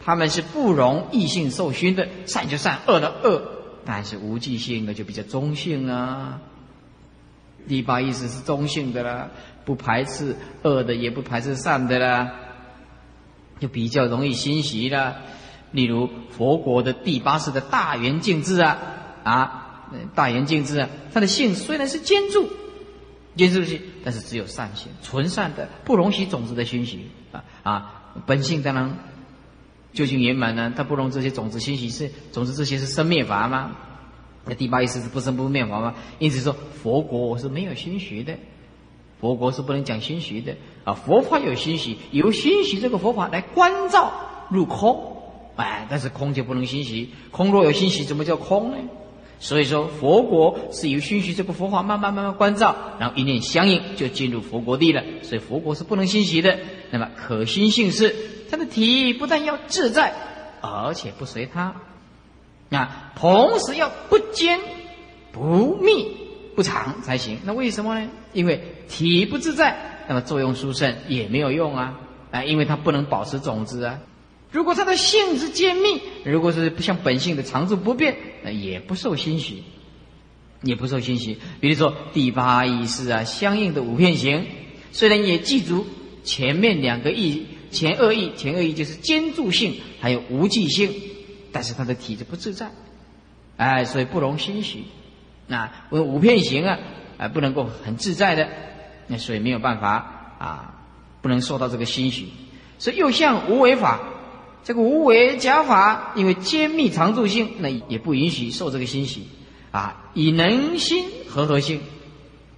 他们是不容异性受熏的，善就善，恶的恶。但是无记性的就比较中性啊，第八意思是中性的啦，不排斥恶的，也不排斥善的啦，就比较容易欣喜啦。例如佛国的第八识的大圆净智啊，啊，大圆净智啊，它的性虽然是坚住，坚住性，但是只有善性，纯善的，不容许种子的熏习啊啊，本性当然。究竟圆满呢？它不容这些种子欣喜，是种子这些是生灭法吗？那第八意思是不生不灭法吗？因此说佛国我是没有心学的，佛国是不能讲心学的啊。佛法有心学，由心学这个佛法来关照入空，哎，但是空就不能心习，空若有心习，怎么叫空呢？所以说佛国是由欣喜这个佛法慢慢慢慢关照，然后一念相应就进入佛国地了。所以佛国是不能欣喜的。那么可欣性是。他的体不但要自在，而且不随他，啊，同时要不坚、不密、不长才行。那为什么呢？因为体不自在，那么作用殊胜也没有用啊！啊，因为它不能保持种子啊。如果它的性质坚密，如果是不像本性的常住不变，那也不受欣喜，也不受欣喜。比如说第八意识啊，相应的五片形，虽然也记住前面两个意。前二意，前二意就是坚住性，还有无记性，但是他的体质不自在，哎，所以不容欣喜。那我五片形啊，啊，不能够很自在的，那所以没有办法啊，不能受到这个欣喜。所以又像无为法，这个无为假法，因为坚密常住性，那也不允许受这个欣喜啊。以能心和合性。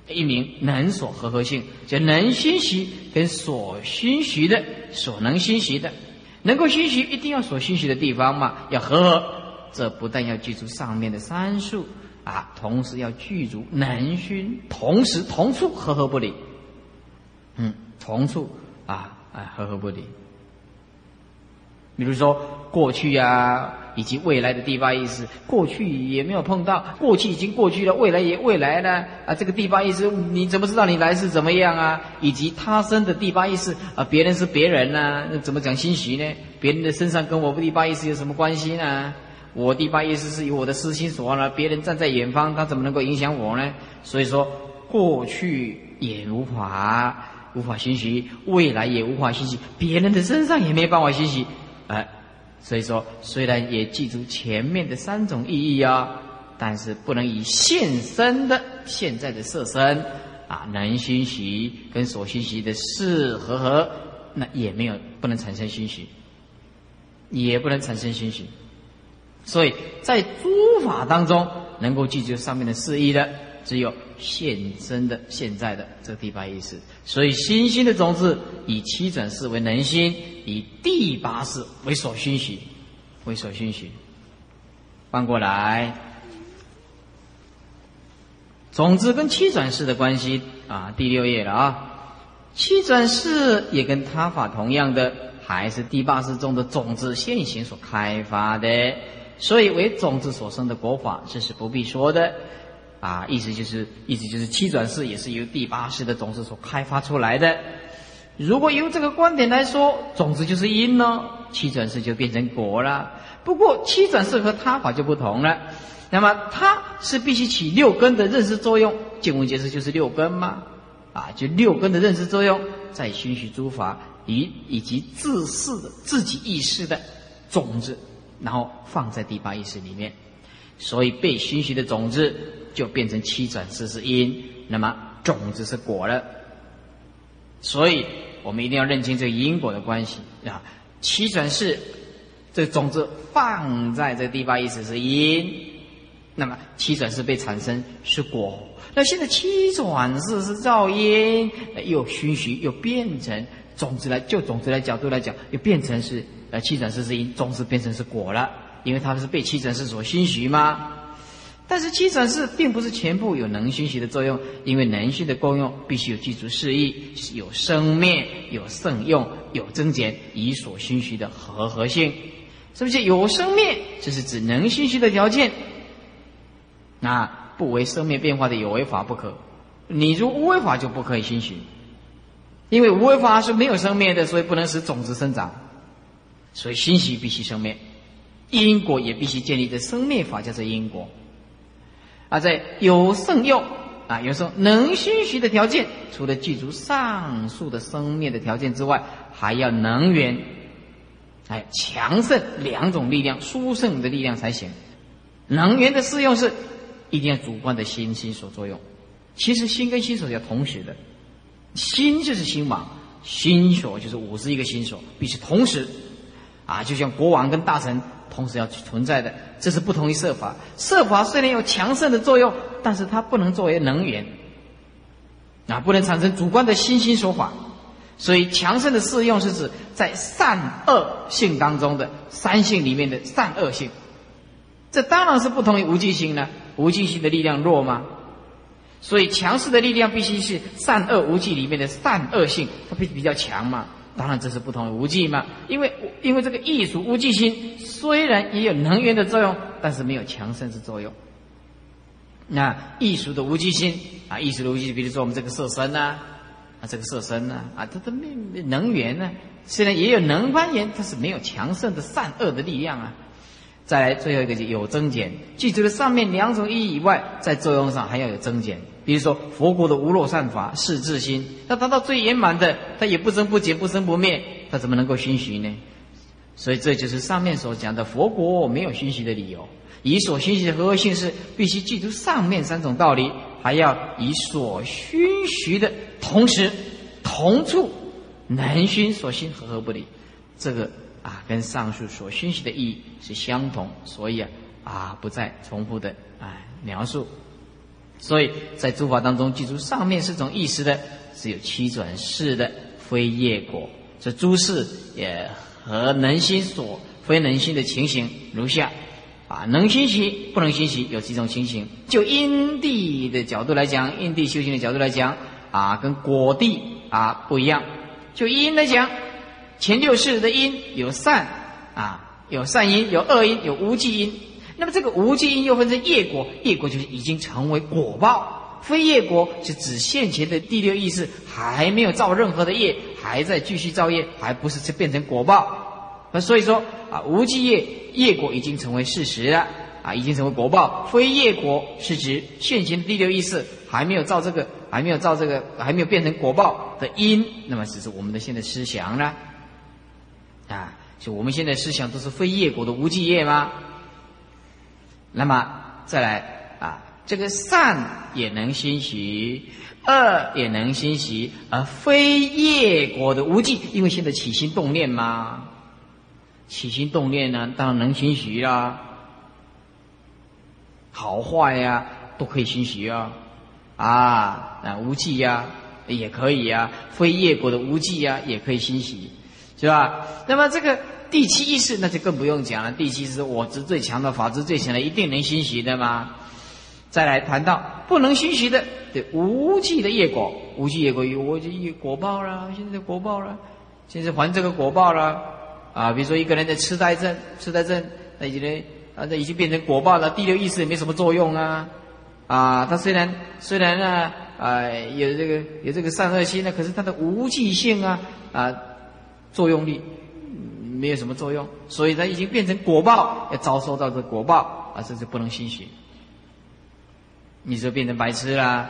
一名能所合合性，就能熏习跟所熏习的所能熏习的，能够熏习一定要所熏习的地方嘛，要合合。这不但要记住上面的三数啊，同时要具足能熏，同时同处合合不离。嗯，同处啊啊合合不离。比如说过去呀，以及未来的第八意识，过去也没有碰到，过去已经过去了，未来也未来呢啊。这个第八意识，你怎么知道你来世怎么样啊？以及他生的第八意识啊，别人是别人呐，那怎么讲心许呢？别人的身上跟我第八意识有什么关系呢？我第八意识是由我的私心所望了，别人站在远方，他怎么能够影响我呢？所以说，过去也无法无法欣喜，未来也无法欣喜，别人的身上也没办法欣喜。哎，所以说，虽然也记住前面的三种意义啊，但是不能以现身的现在的色身啊，能熏习跟所熏习的事和合，那也没有不能产生熏习，也不能产生熏习。所以在诸法当中，能够记住上面的四义的，只有现身的现在的这个第八意识。所以心心的种子以七转世为能心。以第八世为所熏习，为所熏习。翻过来，种子跟七转世的关系啊，第六页了啊。七转世也跟他法同样的，还是第八世中的种子现行所开发的，所以为种子所生的国法，这是不必说的啊。意思就是，意思就是七转世也是由第八世的种子所开发出来的。如果由这个观点来说，种子就是因呢，七转世就变成果了。不过七转世和他法就不同了，那么它是必须起六根的认识作用，见闻觉知就是六根吗？啊，就六根的认识作用，在熏习诸法以以及自视的自己意识的种子，然后放在第八意识里面，所以被熏习的种子就变成七转世是因，那么种子是果了。所以我们一定要认清这个因果的关系啊，七转世这种子放在这地方意思是因。那么七转世被产生是果，那现在七转世是噪音，又熏习又变成种子来，就种子来角度来讲，又变成是呃七转世是因，种子变成是果了，因为他是被七转世所熏习吗？但是七转世并不是全部有能熏习的作用，因为能熏的功用必须有具足示意，有生灭，有胜用，有增减，以所熏习的和合性，是不是有生灭？这是指能熏习的条件。那不为生灭变化的有为法不可，你如无为法就不可以心许，因为无为法是没有生灭的，所以不能使种子生长，所以心许必须生灭，因果也必须建立在生灭法，叫做因果。而在有胜用啊，有时候能心许的条件，除了具足上述的生灭的条件之外，还要能源，哎，强盛两种力量，殊胜的力量才行。能源的适用是。一定要主观的心心所作用，其实心跟心所要同时的，心就是心王，心所就是五十一个心所，必须同时，啊，就像国王跟大臣同时要存在的，这是不同于设法。设法虽然有强盛的作用，但是它不能作为能源，啊，不能产生主观的心心所法。所以强盛的适用是指在善恶性当中的三性里面的善恶性，这当然是不同于无记性呢。无记性的力量弱吗？所以强势的力量必须是善恶无记里面的善恶性，它必比较强嘛。当然这是不同于无记嘛，因为因为这个艺术无记心虽然也有能源的作用，但是没有强盛之作用。那艺术的无记心啊，艺术的无记，比如说我们这个色身呐，啊这个色身呐，啊它的命能源呢，虽然也有能攀岩，它是没有强盛的善恶的力量啊。再来最后一个就有增减，记住了上面两种意义以外，在作用上还要有增减。比如说佛国的无漏善法是自心，那达到最圆满的，它也不增不减不生不灭，它怎么能够熏习呢？所以这就是上面所讲的佛国没有熏习的理由。以所熏习的合合性是必须记住上面三种道理，还要以所熏习的同时同处能熏所熏合合不离，这个。啊，跟上述所熏习的意义是相同，所以啊，啊不再重复的啊描述。所以在诸法当中，记住上面四种意识的，是有七转世的非业果。这诸事也和能心所非能心的情形如下：啊，能心习不能心习有几种情形。就因地的角度来讲，因地修行的角度来讲，啊，跟果地啊不一样。就因来讲。前六世的因有善啊，有善因，有恶因，有无记因。那么这个无记因又分成业果，业果就是已经成为果报；非业果是指现前的第六意识还没有造任何的业，还在继续造业，还不是变成果报。那所以说啊，无记业业果已经成为事实了啊，已经成为果报；非业果是指现前的第六意识还没有造这个，还没有造这个，还没有变成果报的因，那么只是我们的现在思想呢。啊，就我们现在思想都是非业果的无记业吗？那么再来啊，这个善也能欣喜，恶也能欣喜，而非业果的无记，因为现在起心动念嘛，起心动念呢，当然能欣喜啦，好坏呀都可以欣喜啊，啊那无记呀也可以呀，非业果的无记呀也可以欣喜。是吧？那么这个第七意识那就更不用讲了。第七是我执最强的，法执最强的，一定能欣喜的吗？再来谈到不能欣喜的，对无记的业果，无记业果有我就有果报了，现在果报了，现在还这个果报了啊！比如说一个人的痴呆症，痴呆症那已经啊，这已经变成果报了。第六意识也没什么作用啊啊！他虽然虽然呢啊有这个有这个善恶心呢，可是他的无记性啊啊。作用力没有什么作用，所以它已经变成果报，要遭受到这果报。啊，这是不能心许。你说变成白痴啦，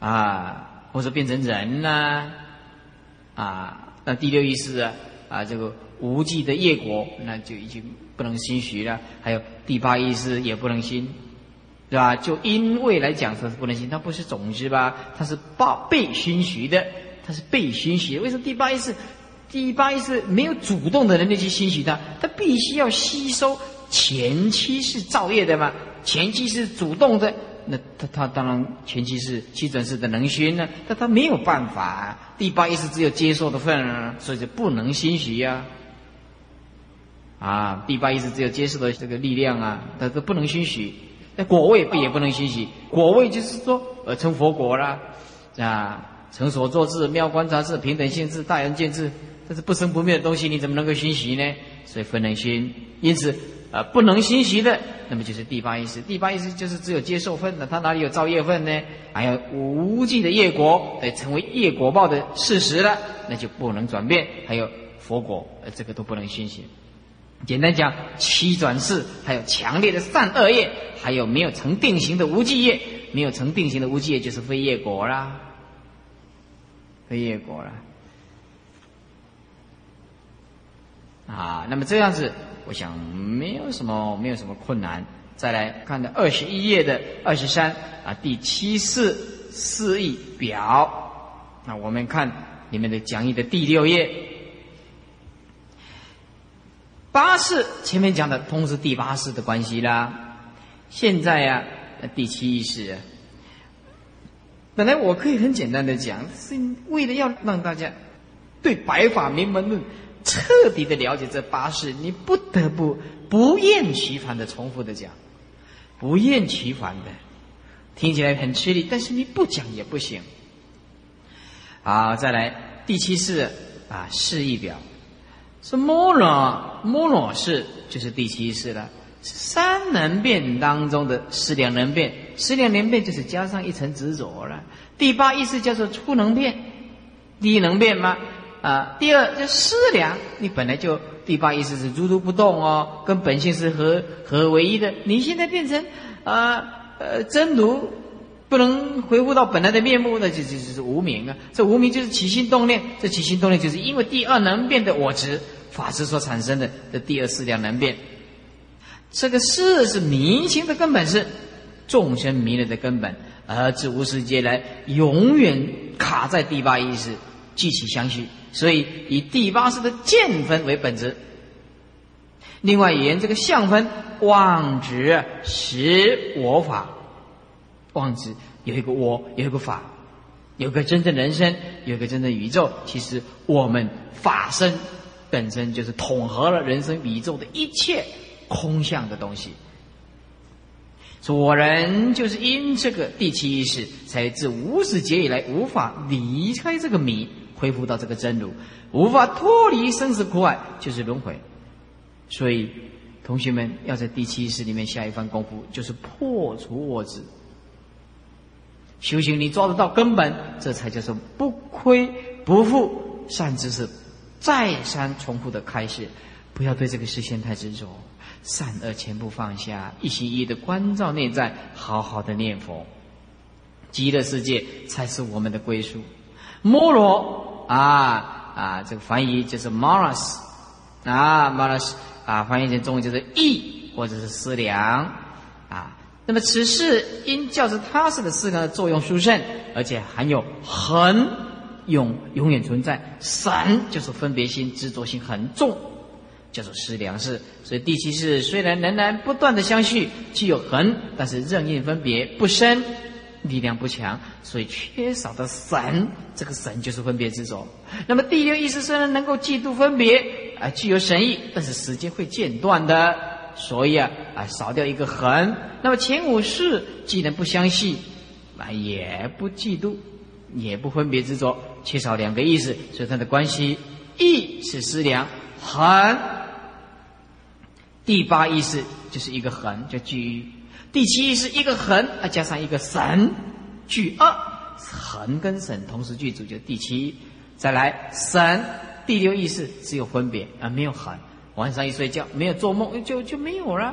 啊，或者变成人啦，啊，那第六意识啊，啊，这个无记的业果，那就已经不能心许了。还有第八意识也不能心，是吧？就因为来讲说是不能心，它不是种子吧？它是报被熏许的，它是被熏许。为什么第八意识？第八意识没有主动的能力去欣许它，它必须要吸收前期是造业的嘛？前期是主动的，那他他当然前期是七转世的能熏呢，但他没有办法。第八意识只有接受的份啊，所以就不能欣许呀。啊，第八意识只有接受的这个力量啊，他都不能欣许。那果位不也不能欣许？果位就是说呃成佛果啦啊，成所作智、妙观察智、平等性智、大圆见智。这是不生不灭的东西，你怎么能够熏习呢？所以分能熏，因此，呃，不能熏习的，那么就是第八意识。第八意识就是只有接受分的，他哪里有造业分呢？还有无尽的业果，得成为业果报的事实了，那就不能转变。还有佛果，呃，这个都不能熏习。简单讲，七转世，还有强烈的善恶业，还有没有成定型的无记业，没有成定型的无记业，就是非业果啦，非业果了。啊，那么这样子，我想没有什么，没有什么困难。再来看的二十一页的二十三啊，第七四四义表。那我们看里面的讲义的第六页，八世前面讲的通是第八世的关系啦。现在呀，第七意识，本来我可以很简单的讲，是为了要让大家对白法明门论。彻底的了解这八事，你不得不不厌其烦的重复的讲，不厌其烦的，听起来很吃力，但是你不讲也不行。好，再来第七式啊，示意表是摩罗摩罗式，就是第七式了。三能变当中的四两能变，四两能变就是加上一层执着了。第八意思叫做初能变，第一能变吗？啊，第二就思量，你本来就第八意思是如如不动哦，跟本性是合合为一的。你现在变成啊呃真如，不能恢复到本来的面目，那就就就是无名啊。这无名就是起心动念，这起心动念就是因为第二能变的我执法执所产生的这第二思量能变。这个事是迷心的根本是众生迷了的根本，而自无世界来永远卡在第八意识，具起相续。所以以第八识的见分为本质。另外言这个相分妄执实我法，妄执有一个我，有一个法，有个真正人生，有个真正宇宙。其实我们法身本身就是统合了人生宇宙的一切空相的东西。左人就是因这个第七意识，才自无始劫以来无法离开这个迷。恢复到这个真如，无法脱离生死苦海，就是轮回。所以，同学们要在第七识里面下一番功夫，就是破除我执。修行你抓得到根本，这才叫做不亏不负善知识。再三重复的开示，不要对这个事线太执着，善恶全部放下，一心一意的关照内在，好好的念佛，极乐世界才是我们的归宿。摩罗啊啊，这个翻译就是 Maras 啊，Maras 啊，翻译成中文就是意或者是思量啊。那么此事因教之他式的思量的作用殊胜，而且含有恒永永远存在。神就是分别心、执着心很重，叫做思量式。所以第七世虽然仍然不断的相续，具有恒，但是任意分别不深。力量不强，所以缺少的神，这个神就是分别执着。那么第六意识虽然能够嫉妒分别啊，具有神意，但是时间会间断的，所以啊啊少掉一个恒。那么前五世既然不相信啊，也不嫉妒，也不分别执着，缺少两个意识，所以它的关系意是思量，恒第八意识就是一个恒，叫居于。第七是一个恒，啊加上一个神，具二，恒跟神同时具足，就第七。再来神第六意识只有分别啊，没有恒。晚上一睡觉，没有做梦，就就没有了，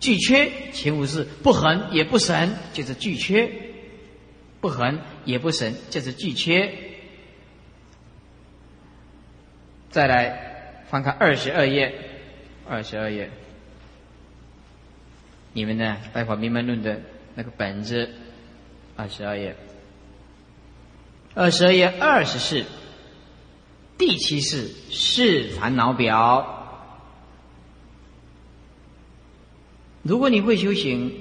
俱缺，前五是不恒也不神，就是俱缺；不恒也不神，就是俱缺。再来翻看二十二页，二十二页，你们呢？《白话明门论》的那个本子，二十二页，二十二页二十四，第七式是烦恼表。如果你会修行，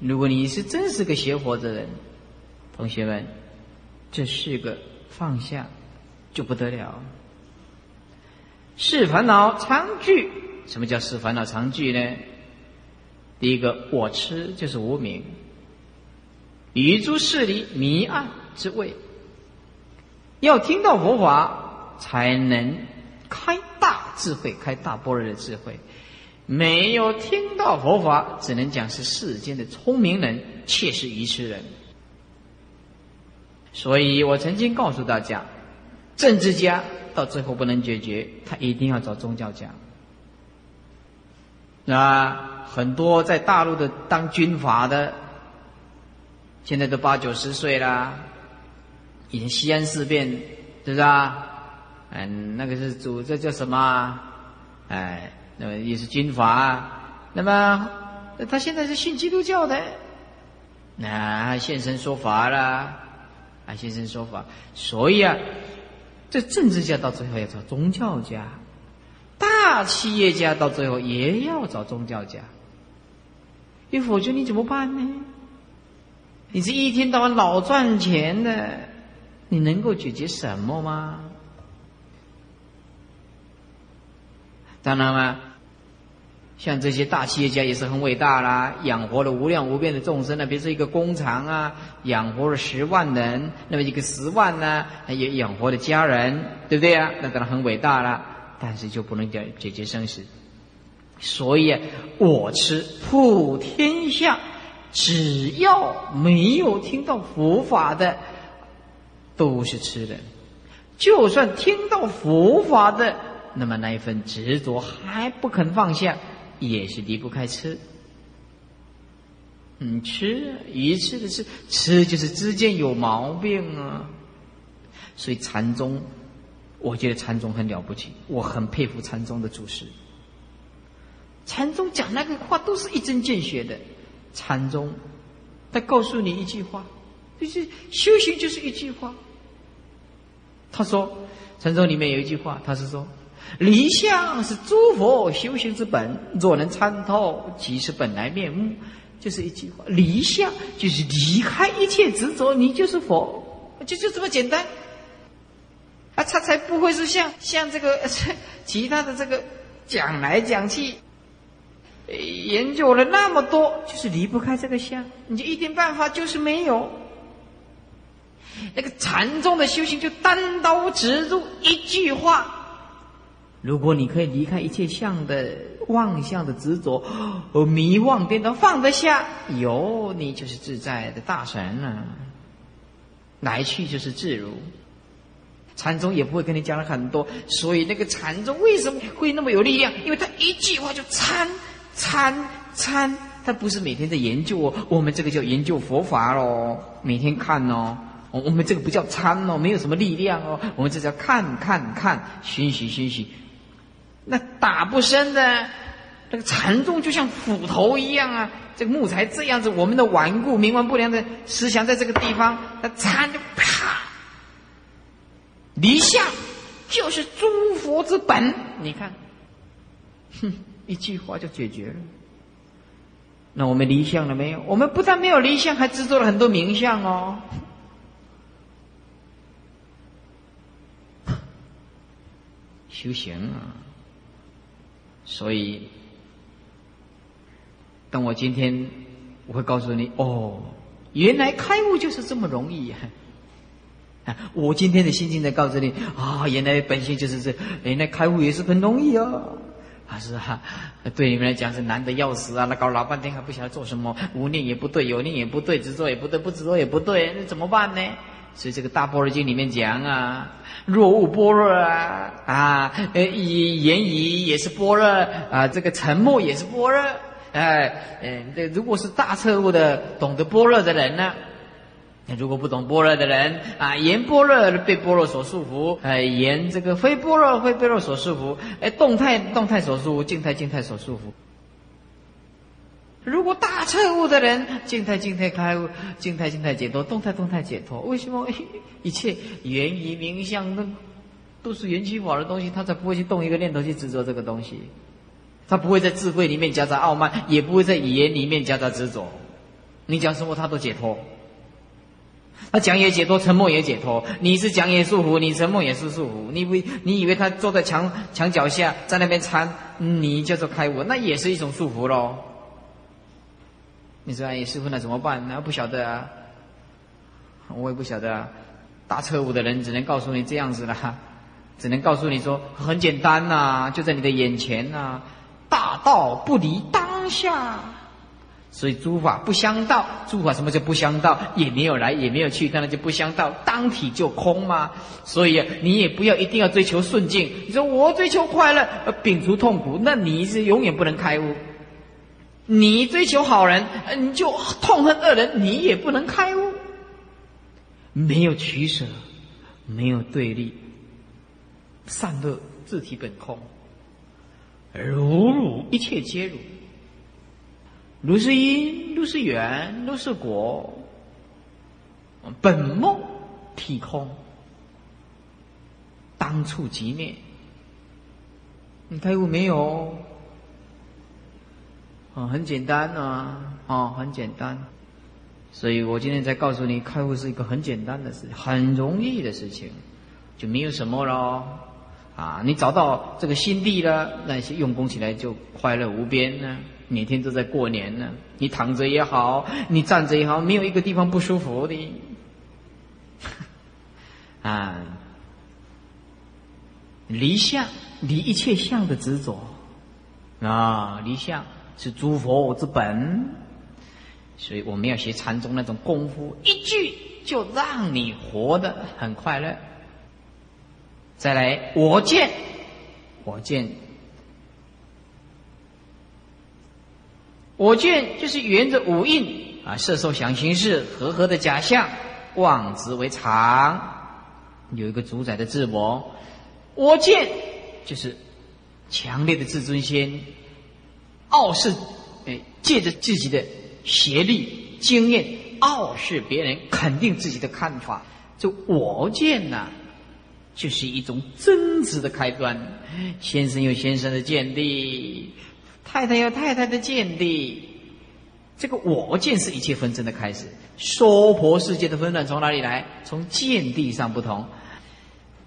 如果你是真是个邪活的人，同学们，这是个放下就不得了。是烦恼常聚，什么叫是烦恼常聚呢？第一个，我痴就是无明，与诸势力迷暗之位。要听到佛法，才能开大智慧，开大般若的智慧。没有听到佛法，只能讲是世间的聪明人，却是愚痴人。所以我曾经告诉大家，政治家到最后不能解决，他一定要找宗教家。啊，很多在大陆的当军阀的，现在都八九十岁啦。以前西安事变，是不是啊？嗯，那个是主，这叫什么？哎。那么也是军阀，那么他现在是信基督教的，那现身说法了，啊现身说法，所以啊，这政治家到最后要找宗教家，大企业家到最后也要找宗教家，因否则你怎么办呢？你是一天到晚老赚钱的，你能够解决什么吗？当然了。像这些大企业家也是很伟大啦，养活了无量无边的众生呢。比如说一个工厂啊，养活了十万人，那么一个十万呢，也养活了家人，对不对啊？那当然很伟大了，但是就不能解解决生死。所以我吃普天下，只要没有听到佛法的，都是吃的；就算听到佛法的，那么那一份执着还不肯放下。也是离不开吃，嗯，吃一次的吃，吃就是之间有毛病啊。所以禅宗，我觉得禅宗很了不起，我很佩服禅宗的祖师。禅宗讲那个话都是一针见血的，禅宗，他告诉你一句话，就是修行就是一句话。他说，禅宗里面有一句话，他是说。离相是诸佛修行之本，若能参透，即是本来面目。就是一句话，离相就是离开一切执着，你就是佛，就就这么简单。啊，他才不会是像像这个 *laughs* 其他的这个讲来讲去，研究了那么多，就是离不开这个相，你就一点办法就是没有。那个禅宗的修行就单刀直入，一句话。如果你可以离开一切相的妄相的执着和迷妄颠倒，放得下，有你就是自在的大神了。来去就是自如。禅宗也不会跟你讲了很多，所以那个禅宗为什么会那么有力量？因为他一句话就参参参，他不是每天在研究哦，我们这个叫研究佛法喽，每天看哦，我们这个不叫参哦，没有什么力量哦，我们这叫看看看，熏习熏习。那打不深的，这个禅宗就像斧头一样啊！这个木材这样子，我们的顽固冥顽不良的思想在这个地方，那禅就啪，离相就是诸佛之本。你看，哼，一句话就解决了。那我们离相了没有？我们不但没有离相，还制作了很多名相哦。修行啊！所以，但我今天我会告诉你哦，原来开悟就是这么容易！啊，我今天的心境在告诉你啊，原来本性就是这，原来开悟也是很容易哦。啊，是啊，对你们来讲是难的要死啊！那搞老半天还不晓得做什么，无念也不对，有念也不对，执着也不对，不执着也不对，那怎么办呢？所以这个大般若经里面讲啊，若悟般若啊，啊，呃，言语也是般若啊，这个沉默也是般若，哎，嗯，这如果是大彻悟的、懂得般若的人呢？如果不懂般若的人啊，言般若被般若所束缚，哎，言这个非般若非般若所束缚，哎，动态动态所束缚，静态静态所束缚。如果大彻悟的人，静态静态开悟，静态静态解脱，动态动态解脱。为什么一切源于名相，那都是缘起法的东西，他才不会去动一个念头去执着这个东西。他不会在智慧里面夹杂傲慢，也不会在语言里面夹杂执着。你讲什么，他都解脱。他讲也解脱，沉默也解脱。你是讲也束缚，你沉默也是束缚。你以你以为他坐在墙墙脚下，在那边参，你叫做开悟，那也是一种束缚喽。你说哎，师傅那怎么办？那不晓得啊，我也不晓得啊。大彻悟的人只能告诉你这样子了，只能告诉你说很简单呐，就在你的眼前呐。大道不离当下，所以诸法不相道。诸法什么叫不相道？也没有来，也没有去，当然就不相道。当体就空嘛。所以你也不要一定要追求顺境。你说我追求快乐，摒除痛苦，那你是永远不能开悟。你追求好人，你就痛恨恶人，你也不能开悟。没有取舍，没有对立，善恶自体本空，如如一切皆如，如是因，如是缘，如是果，本梦体空，当处即灭。你开悟没有？哦，很简单啊，哦，很简单，所以我今天才告诉你，开悟是一个很简单的事，很容易的事情，就没有什么喽，啊，你找到这个心地了，那些用功起来就快乐无边呢，每天都在过年呢，你躺着也好，你站着也好，没有一个地方不舒服的，*laughs* 啊，离相，离一切相的执着，啊，离相。是诸佛之本，所以我们要学禅宗那种功夫，一句就让你活得很快乐。再来，我见，我见，我见就是沿着五蕴啊，色受想行识和合的假象，妄执为常，有一个主宰的自我。我见就是强烈的自尊心。傲视，哎，借着自己的学历、经验，傲视别人，肯定自己的看法。这我见呐，就是一种争执的开端。先生有先生的见地，太太有太太的见地。这个我见是一切纷争的开始。娑婆世界的纷乱从哪里来？从见地上不同。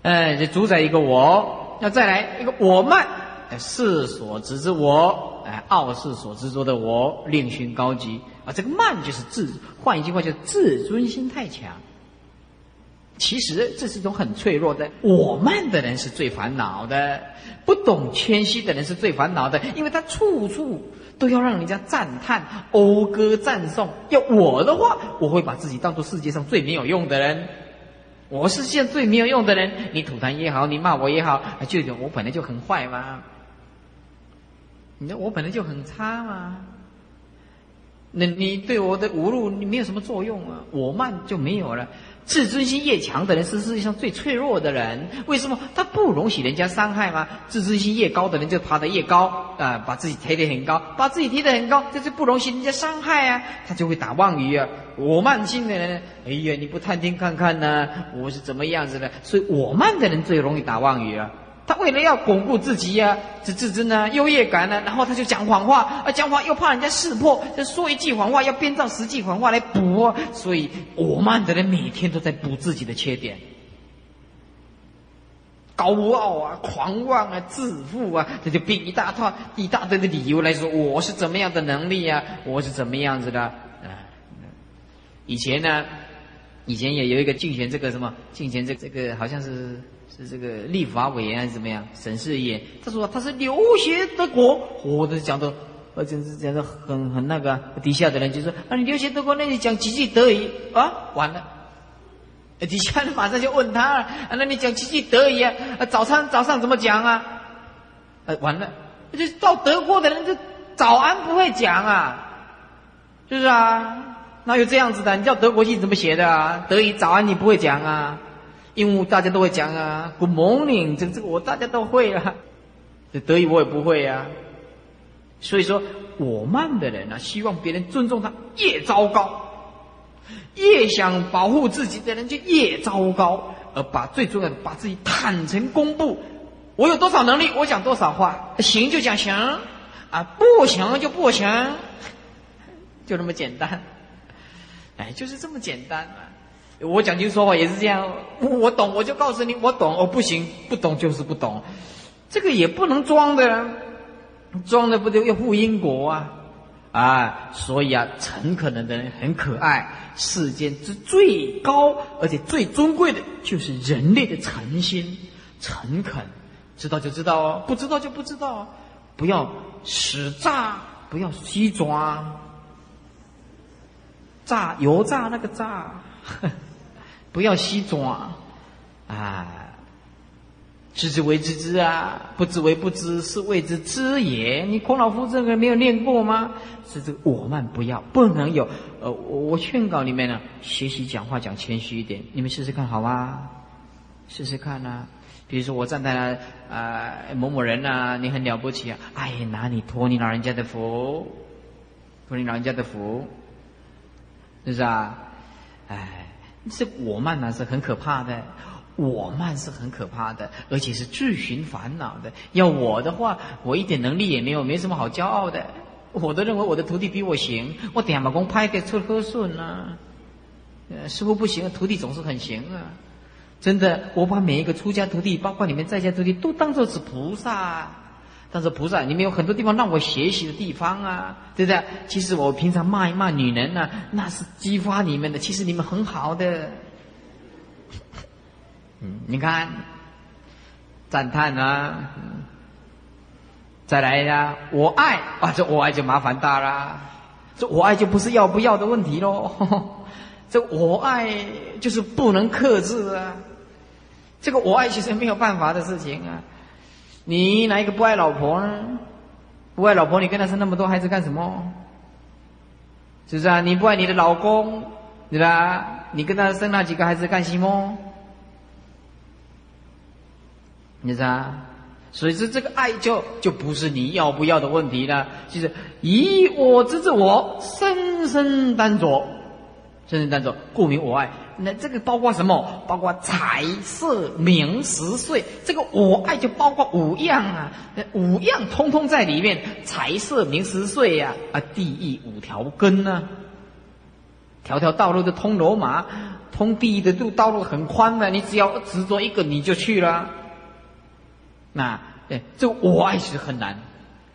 哎，这主宰一个我，要再来一个我慢，世所执之我。哎，傲世所执着的我，另寻高级啊！这个慢就是自，换一句话，叫自尊心太强。其实这是一种很脆弱的。我慢的人是最烦恼的，不懂谦虚的人是最烦恼的，因为他处处都要让人家赞叹、讴歌、赞颂。要我的话，我会把自己当做世界上最没有用的人。我是现在最没有用的人，你吐痰也好，你骂我也好，就我本来就很坏嘛。你说我本来就很差嘛，那你对我的侮辱你没有什么作用啊，我慢就没有了。自尊心越强的人是世界上最脆弱的人，为什么？他不容许人家伤害吗？自尊心越高的人就爬得越高啊，把自己抬得很高，把自己提得很高，这就不容许人家伤害啊，他就会打妄语啊。我慢性的人，哎呀，你不探听看看呢？我是怎么样子的？所以我慢的人最容易打妄语啊。他为了要巩固自己呀，这自尊呢、优越感呢，然后他就讲谎话，啊，讲谎又怕人家识破，就说一句谎话要编造十句谎话来补，所以我慢的人每天都在补自己的缺点，高傲啊、狂妄啊、自负啊，他就编一大套一大堆的理由来说我是怎么样的能力呀，我是怎么样子的啊？以前呢，以前也有一个竞选这个什么竞选这这个好像是。是这个立法委员还是怎么样？审视员，他说他是留学德国，我都讲的，而且是讲的很很那个。底下的人就说：“啊，你留学德国，那你讲几句德语啊？*laughs* 完了。”底下人马上就问他：“啊，那你讲几句德语啊？早餐早上怎么讲啊？”呃，完了，就到德国的人就早安不会讲啊，是不是啊？哪有这样子的？你叫德国信怎么写的啊？德语早安你不会讲啊？鹦鹉大家都会讲啊，Good morning，这这个我大家都会啊。*laughs* 这德语我也不会啊。所以说，我慢的人呢，希望别人尊重他，越糟糕；越想保护自己的人就越糟糕，而把最重要的把自己坦诚公布。我有多少能力，我讲多少话，行就讲行，啊不行就不行，就那么简单。哎，就是这么简单嘛。我讲究说话也是这样，我懂我就告诉你我懂，我不行，不懂就是不懂，这个也不能装的。装的不就要负因果啊？啊，所以啊，诚恳的人很可爱。世间之最高而且最尊贵的，就是人类的诚心、诚恳。知道就知道哦，不知道就不知道哦。不要使诈，不要虚装。诈油炸那个诈，不要虚装啊。知之为知之啊，不知为不知，是谓之知也。你孔老夫这个没有念过吗？是这个我们不要，不能有。呃，我我劝告你们呢，学习讲话讲谦虚一点，你们试试看好吗？试试看呐。比如说我站在那啊某某人呐，你很了不起啊，哎，拿你托你老人家的福，托你老人家的福，是不是啊？哎，这我慢呢是很可怕的。我慢是很可怕的，而且是自寻烦恼的。要我的话，我一点能力也没有，没什么好骄傲的。我都认为我的徒弟比我行，我点把功拍给出和顺啊。呃，师傅不行，徒弟总是很行啊。真的，我把每一个出家徒弟，包括你们在家徒弟，都当做是菩萨。但是菩萨，你们有很多地方让我学习的地方啊，对不对？其实我平常骂一骂女人呢，那是激发你们的。其实你们很好的。*laughs* 嗯，你看，赞叹啊，再来呀，我爱啊，这我爱就麻烦大啦，这我爱就不是要不要的问题喽，*laughs* 这我爱就是不能克制啊，这个我爱其实没有办法的事情啊，你哪一个不爱老婆呢？不爱老婆，你跟他生那么多孩子干什么？是不是啊？你不爱你的老公，对吧？你跟他生那几个孩子干什么？你知道，所以说这个爱就就不是你要不要的问题了，就是以我之自我，深深担着，深深担着，故名我爱。那这个包括什么？包括财色名食睡，这个我爱就包括五样啊，五样通通在里面。财色名食睡呀，啊，地狱五条根呢，条条道路都通罗马，通地狱的路道路很宽的，你只要执着一个，你就去了。那对，这个我爱是很难。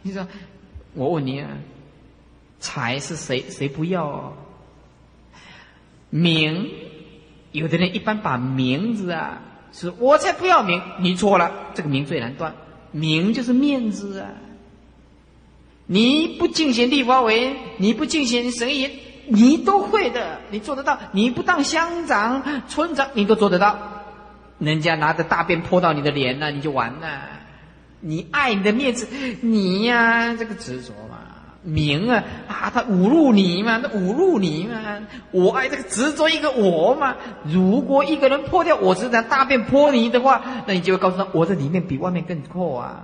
你说，我问你啊，财是谁谁不要？名，有的人一般把名字啊，是我才不要名，你错了，这个名最难断。名就是面子啊。你不进贤地法委，你不进贤神言，你都会的，你做得到。你不当乡长、村长，你都做得到。人家拿着大便泼到你的脸了，你就完了。你爱你的面子，你呀，这个执着嘛，名啊啊，他侮辱你嘛，他侮辱你嘛。我爱这个执着一个我嘛。如果一个人破掉我身上大便泼你的话，那你就会告诉他，我在里面比外面更阔啊。